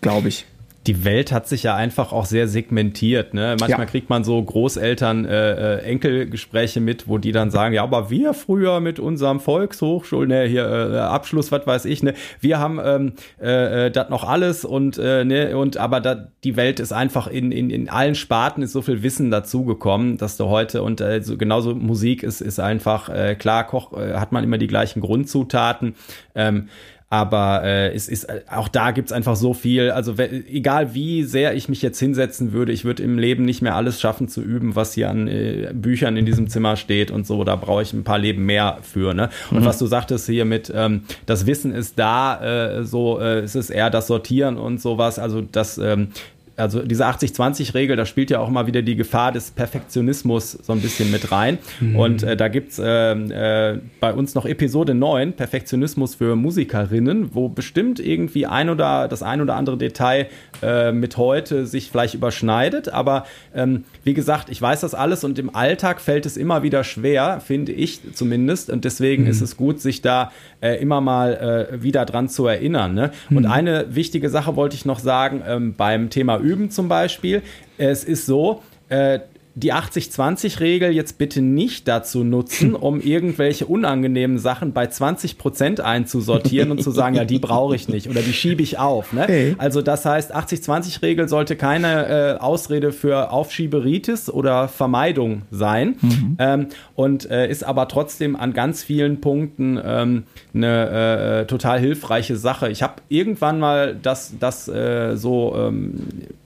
glaube ich die Welt hat sich ja einfach auch sehr segmentiert. Ne? Manchmal ja. kriegt man so Großeltern äh, äh, Enkelgespräche mit, wo die dann sagen, ja, aber wir früher mit unserem Volkshochschul, ne, hier äh, Abschluss, was weiß ich, ne, wir haben ähm, äh, äh das noch alles und äh, ne, und aber da, die Welt ist einfach in, in, in allen Sparten ist so viel Wissen dazugekommen, dass du heute und äh, so, genauso Musik ist, ist einfach äh, klar, Koch äh, hat man immer die gleichen Grundzutaten. Ähm, aber äh, es ist auch da gibt's einfach so viel. Also egal wie sehr ich mich jetzt hinsetzen würde, ich würde im Leben nicht mehr alles schaffen zu üben, was hier an äh, Büchern in diesem Zimmer steht und so. Da brauche ich ein paar Leben mehr für. Ne? Und mhm. was du sagtest hier mit, ähm, das Wissen ist da, äh, so äh, es ist eher das Sortieren und sowas. Also das ähm, also diese 80-20-Regel, da spielt ja auch immer wieder die Gefahr des Perfektionismus so ein bisschen mit rein. Mhm. Und äh, da gibt's äh, äh, bei uns noch Episode 9, Perfektionismus für Musikerinnen, wo bestimmt irgendwie ein oder das ein oder andere Detail äh, mit heute sich vielleicht überschneidet. Aber ähm, wie gesagt, ich weiß das alles und im Alltag fällt es immer wieder schwer, finde ich zumindest. Und deswegen mhm. ist es gut, sich da äh, immer mal äh, wieder dran zu erinnern. Ne? Und mhm. eine wichtige Sache wollte ich noch sagen ähm, beim Thema Üben zum Beispiel. Es ist so, äh, die 80-20-Regel jetzt bitte nicht dazu nutzen, um irgendwelche unangenehmen Sachen bei 20 Prozent einzusortieren und zu sagen, ja, die brauche ich nicht oder die schiebe ich auf. Ne? Okay. Also das heißt, 80-20-Regel sollte keine äh, Ausrede für Aufschieberitis oder Vermeidung sein mhm. ähm, und äh, ist aber trotzdem an ganz vielen Punkten ähm, eine äh, total hilfreiche Sache. Ich habe irgendwann mal das, das äh, so ähm,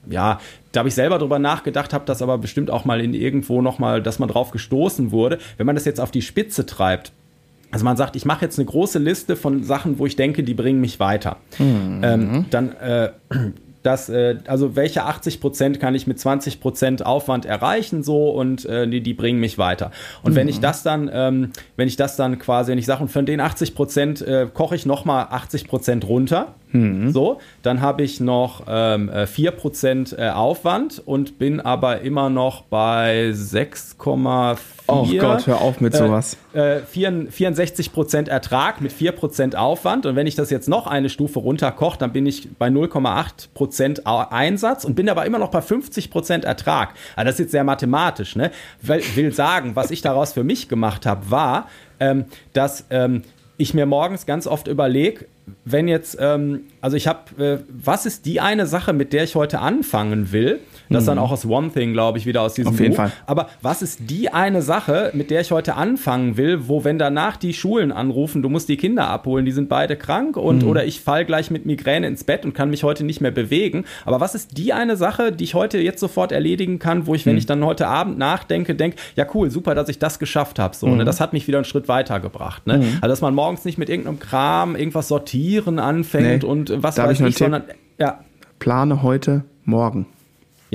ja, da habe ich selber drüber nachgedacht, habe das aber bestimmt auch mal in irgendwo nochmal, dass man drauf gestoßen wurde. Wenn man das jetzt auf die Spitze treibt, also man sagt, ich mache jetzt eine große Liste von Sachen, wo ich denke, die bringen mich weiter. Mhm. Ähm, dann äh, dass, äh, also welche 80 Prozent kann ich mit 20 Prozent Aufwand erreichen, so und äh, die, die bringen mich weiter. Und mhm. wenn ich mhm. das dann, ähm, wenn ich das dann quasi, wenn ich sage, und von den 80 Prozent äh, koche ich nochmal 80 Prozent runter, mhm. so, dann habe ich noch ähm, 4 äh, Prozent äh, Aufwand und bin aber immer noch bei 6,4 Oh Gott, hör auf mit äh, sowas. Äh, 64 Prozent Ertrag mit 4 Prozent Aufwand. Und wenn ich das jetzt noch eine Stufe runterkoche, dann bin ich bei 0,8 Prozent Einsatz und bin aber immer noch bei 50 Prozent Ertrag. Also das ist jetzt sehr mathematisch. Ne? Will, will sagen, was ich daraus für mich gemacht habe, war, ähm, dass ähm, ich mir morgens ganz oft überlege, wenn jetzt, ähm, also ich habe, äh, was ist die eine Sache, mit der ich heute anfangen will? Das mhm. dann auch aus One Thing, glaube ich, wieder aus diesem Auf jeden Buch. Fall. Aber was ist die eine Sache, mit der ich heute anfangen will, wo wenn danach die Schulen anrufen, du musst die Kinder abholen, die sind beide krank und mhm. oder ich fall gleich mit Migräne ins Bett und kann mich heute nicht mehr bewegen. Aber was ist die eine Sache, die ich heute jetzt sofort erledigen kann, wo ich, wenn mhm. ich dann heute Abend nachdenke, denke, ja cool, super, dass ich das geschafft habe. So, ne? Mhm. Das hat mich wieder einen Schritt weitergebracht. Ne? Mhm. Also dass man morgens nicht mit irgendeinem Kram irgendwas sortieren anfängt nee, und was weiß ich, sondern ja. Plane heute morgen.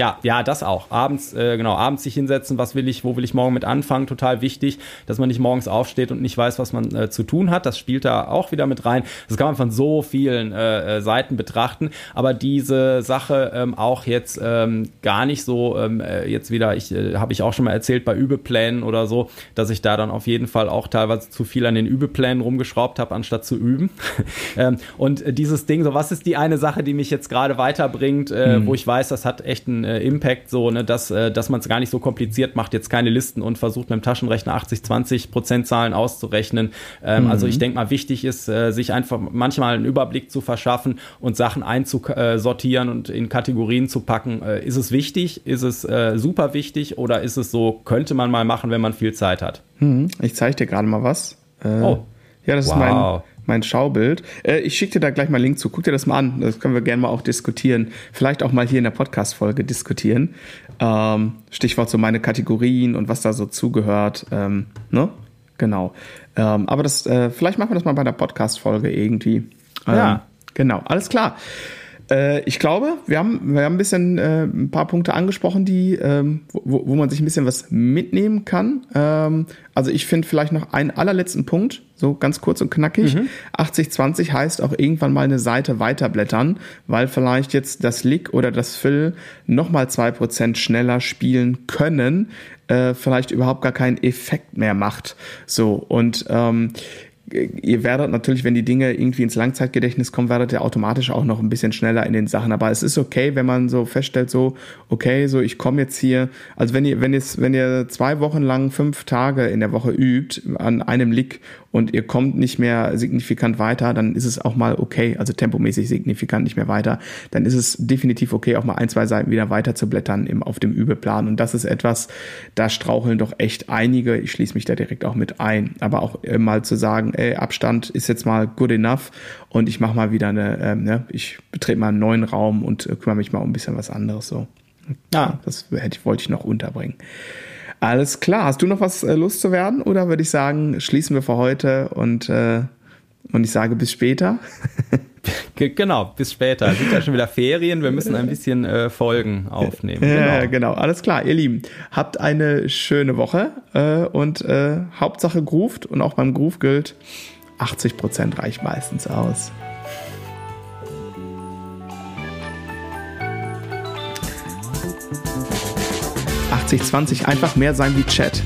Ja, ja, das auch. Abends, äh, genau, abends sich hinsetzen, was will ich, wo will ich morgen mit anfangen, total wichtig, dass man nicht morgens aufsteht und nicht weiß, was man äh, zu tun hat. Das spielt da auch wieder mit rein. Das kann man von so vielen äh, äh Seiten betrachten. Aber diese Sache ähm, auch jetzt ähm, gar nicht so, ähm, äh, jetzt wieder, ich äh, habe ich auch schon mal erzählt bei Übeplänen oder so, dass ich da dann auf jeden Fall auch teilweise zu viel an den Übeplänen rumgeschraubt habe, anstatt zu üben. ähm, und äh, dieses Ding, so was ist die eine Sache, die mich jetzt gerade weiterbringt, äh, mhm. wo ich weiß, das hat echt einen äh, Impact, so, ne, dass, äh, dass man es gar nicht so kompliziert macht, jetzt keine Listen und versucht mit dem Taschenrechner 80, 20 Prozentzahlen auszurechnen. Ähm, mhm. Also ich denke mal, wichtig ist, äh, sich einfach manchmal einen Überblick zu verschaffen und Sachen einzusortieren und in Kategorien zu packen. Äh, ist es wichtig? Ist es äh, super wichtig? Oder ist es so, könnte man mal machen, wenn man viel Zeit hat? Mhm. Ich zeige dir gerade mal was. Äh, oh. Ja, das wow. ist mein mein Schaubild. Äh, ich schicke dir da gleich mal einen Link zu. Guck dir das mal an. Das können wir gerne mal auch diskutieren. Vielleicht auch mal hier in der Podcast-Folge diskutieren. Ähm, Stichwort so meine Kategorien und was da so zugehört. Ähm, ne? Genau. Ähm, aber das, äh, vielleicht machen wir das mal bei der Podcast-Folge irgendwie. ja. Ähm, genau. Alles klar. Äh, ich glaube, wir haben, wir haben ein bisschen äh, ein paar Punkte angesprochen, die, ähm, wo, wo man sich ein bisschen was mitnehmen kann. Ähm, also ich finde vielleicht noch einen allerletzten Punkt, so ganz kurz und knackig. Mhm. 80-20 heißt auch irgendwann mal eine Seite weiterblättern, weil vielleicht jetzt das Lick oder das Fill nochmal zwei Prozent schneller spielen können, äh, vielleicht überhaupt gar keinen Effekt mehr macht. So, und ähm, ihr werdet natürlich, wenn die Dinge irgendwie ins Langzeitgedächtnis kommen, werdet ihr automatisch auch noch ein bisschen schneller in den Sachen. Aber es ist okay, wenn man so feststellt, so, okay, so ich komme jetzt hier, also wenn ihr, wenn ihr, wenn ihr zwei Wochen lang fünf Tage in der Woche übt an einem Lick und ihr kommt nicht mehr signifikant weiter, dann ist es auch mal okay, also tempomäßig signifikant nicht mehr weiter, dann ist es definitiv okay, auch mal ein, zwei Seiten wieder weiter zu blättern im, auf dem Übeplan. Und das ist etwas, da straucheln doch echt einige. Ich schließe mich da direkt auch mit ein. Aber auch äh, mal zu sagen, ey, Abstand ist jetzt mal good enough und ich mache mal wieder eine, ähm, ne, ich betrete mal einen neuen Raum und äh, kümmere mich mal um ein bisschen was anderes so. Ja, das hätte, wollte ich noch unterbringen. Alles klar. Hast du noch was äh, loszuwerden oder würde ich sagen, schließen wir für heute und, äh, und ich sage bis später? genau, bis später. Es sind ja schon wieder Ferien. Wir müssen ein bisschen äh, Folgen aufnehmen. Ja, genau. genau. Alles klar, ihr Lieben. Habt eine schöne Woche äh, und äh, Hauptsache groovt und auch beim Groove gilt, 80 Prozent reicht meistens aus. 8020 einfach mehr sein wie Chat.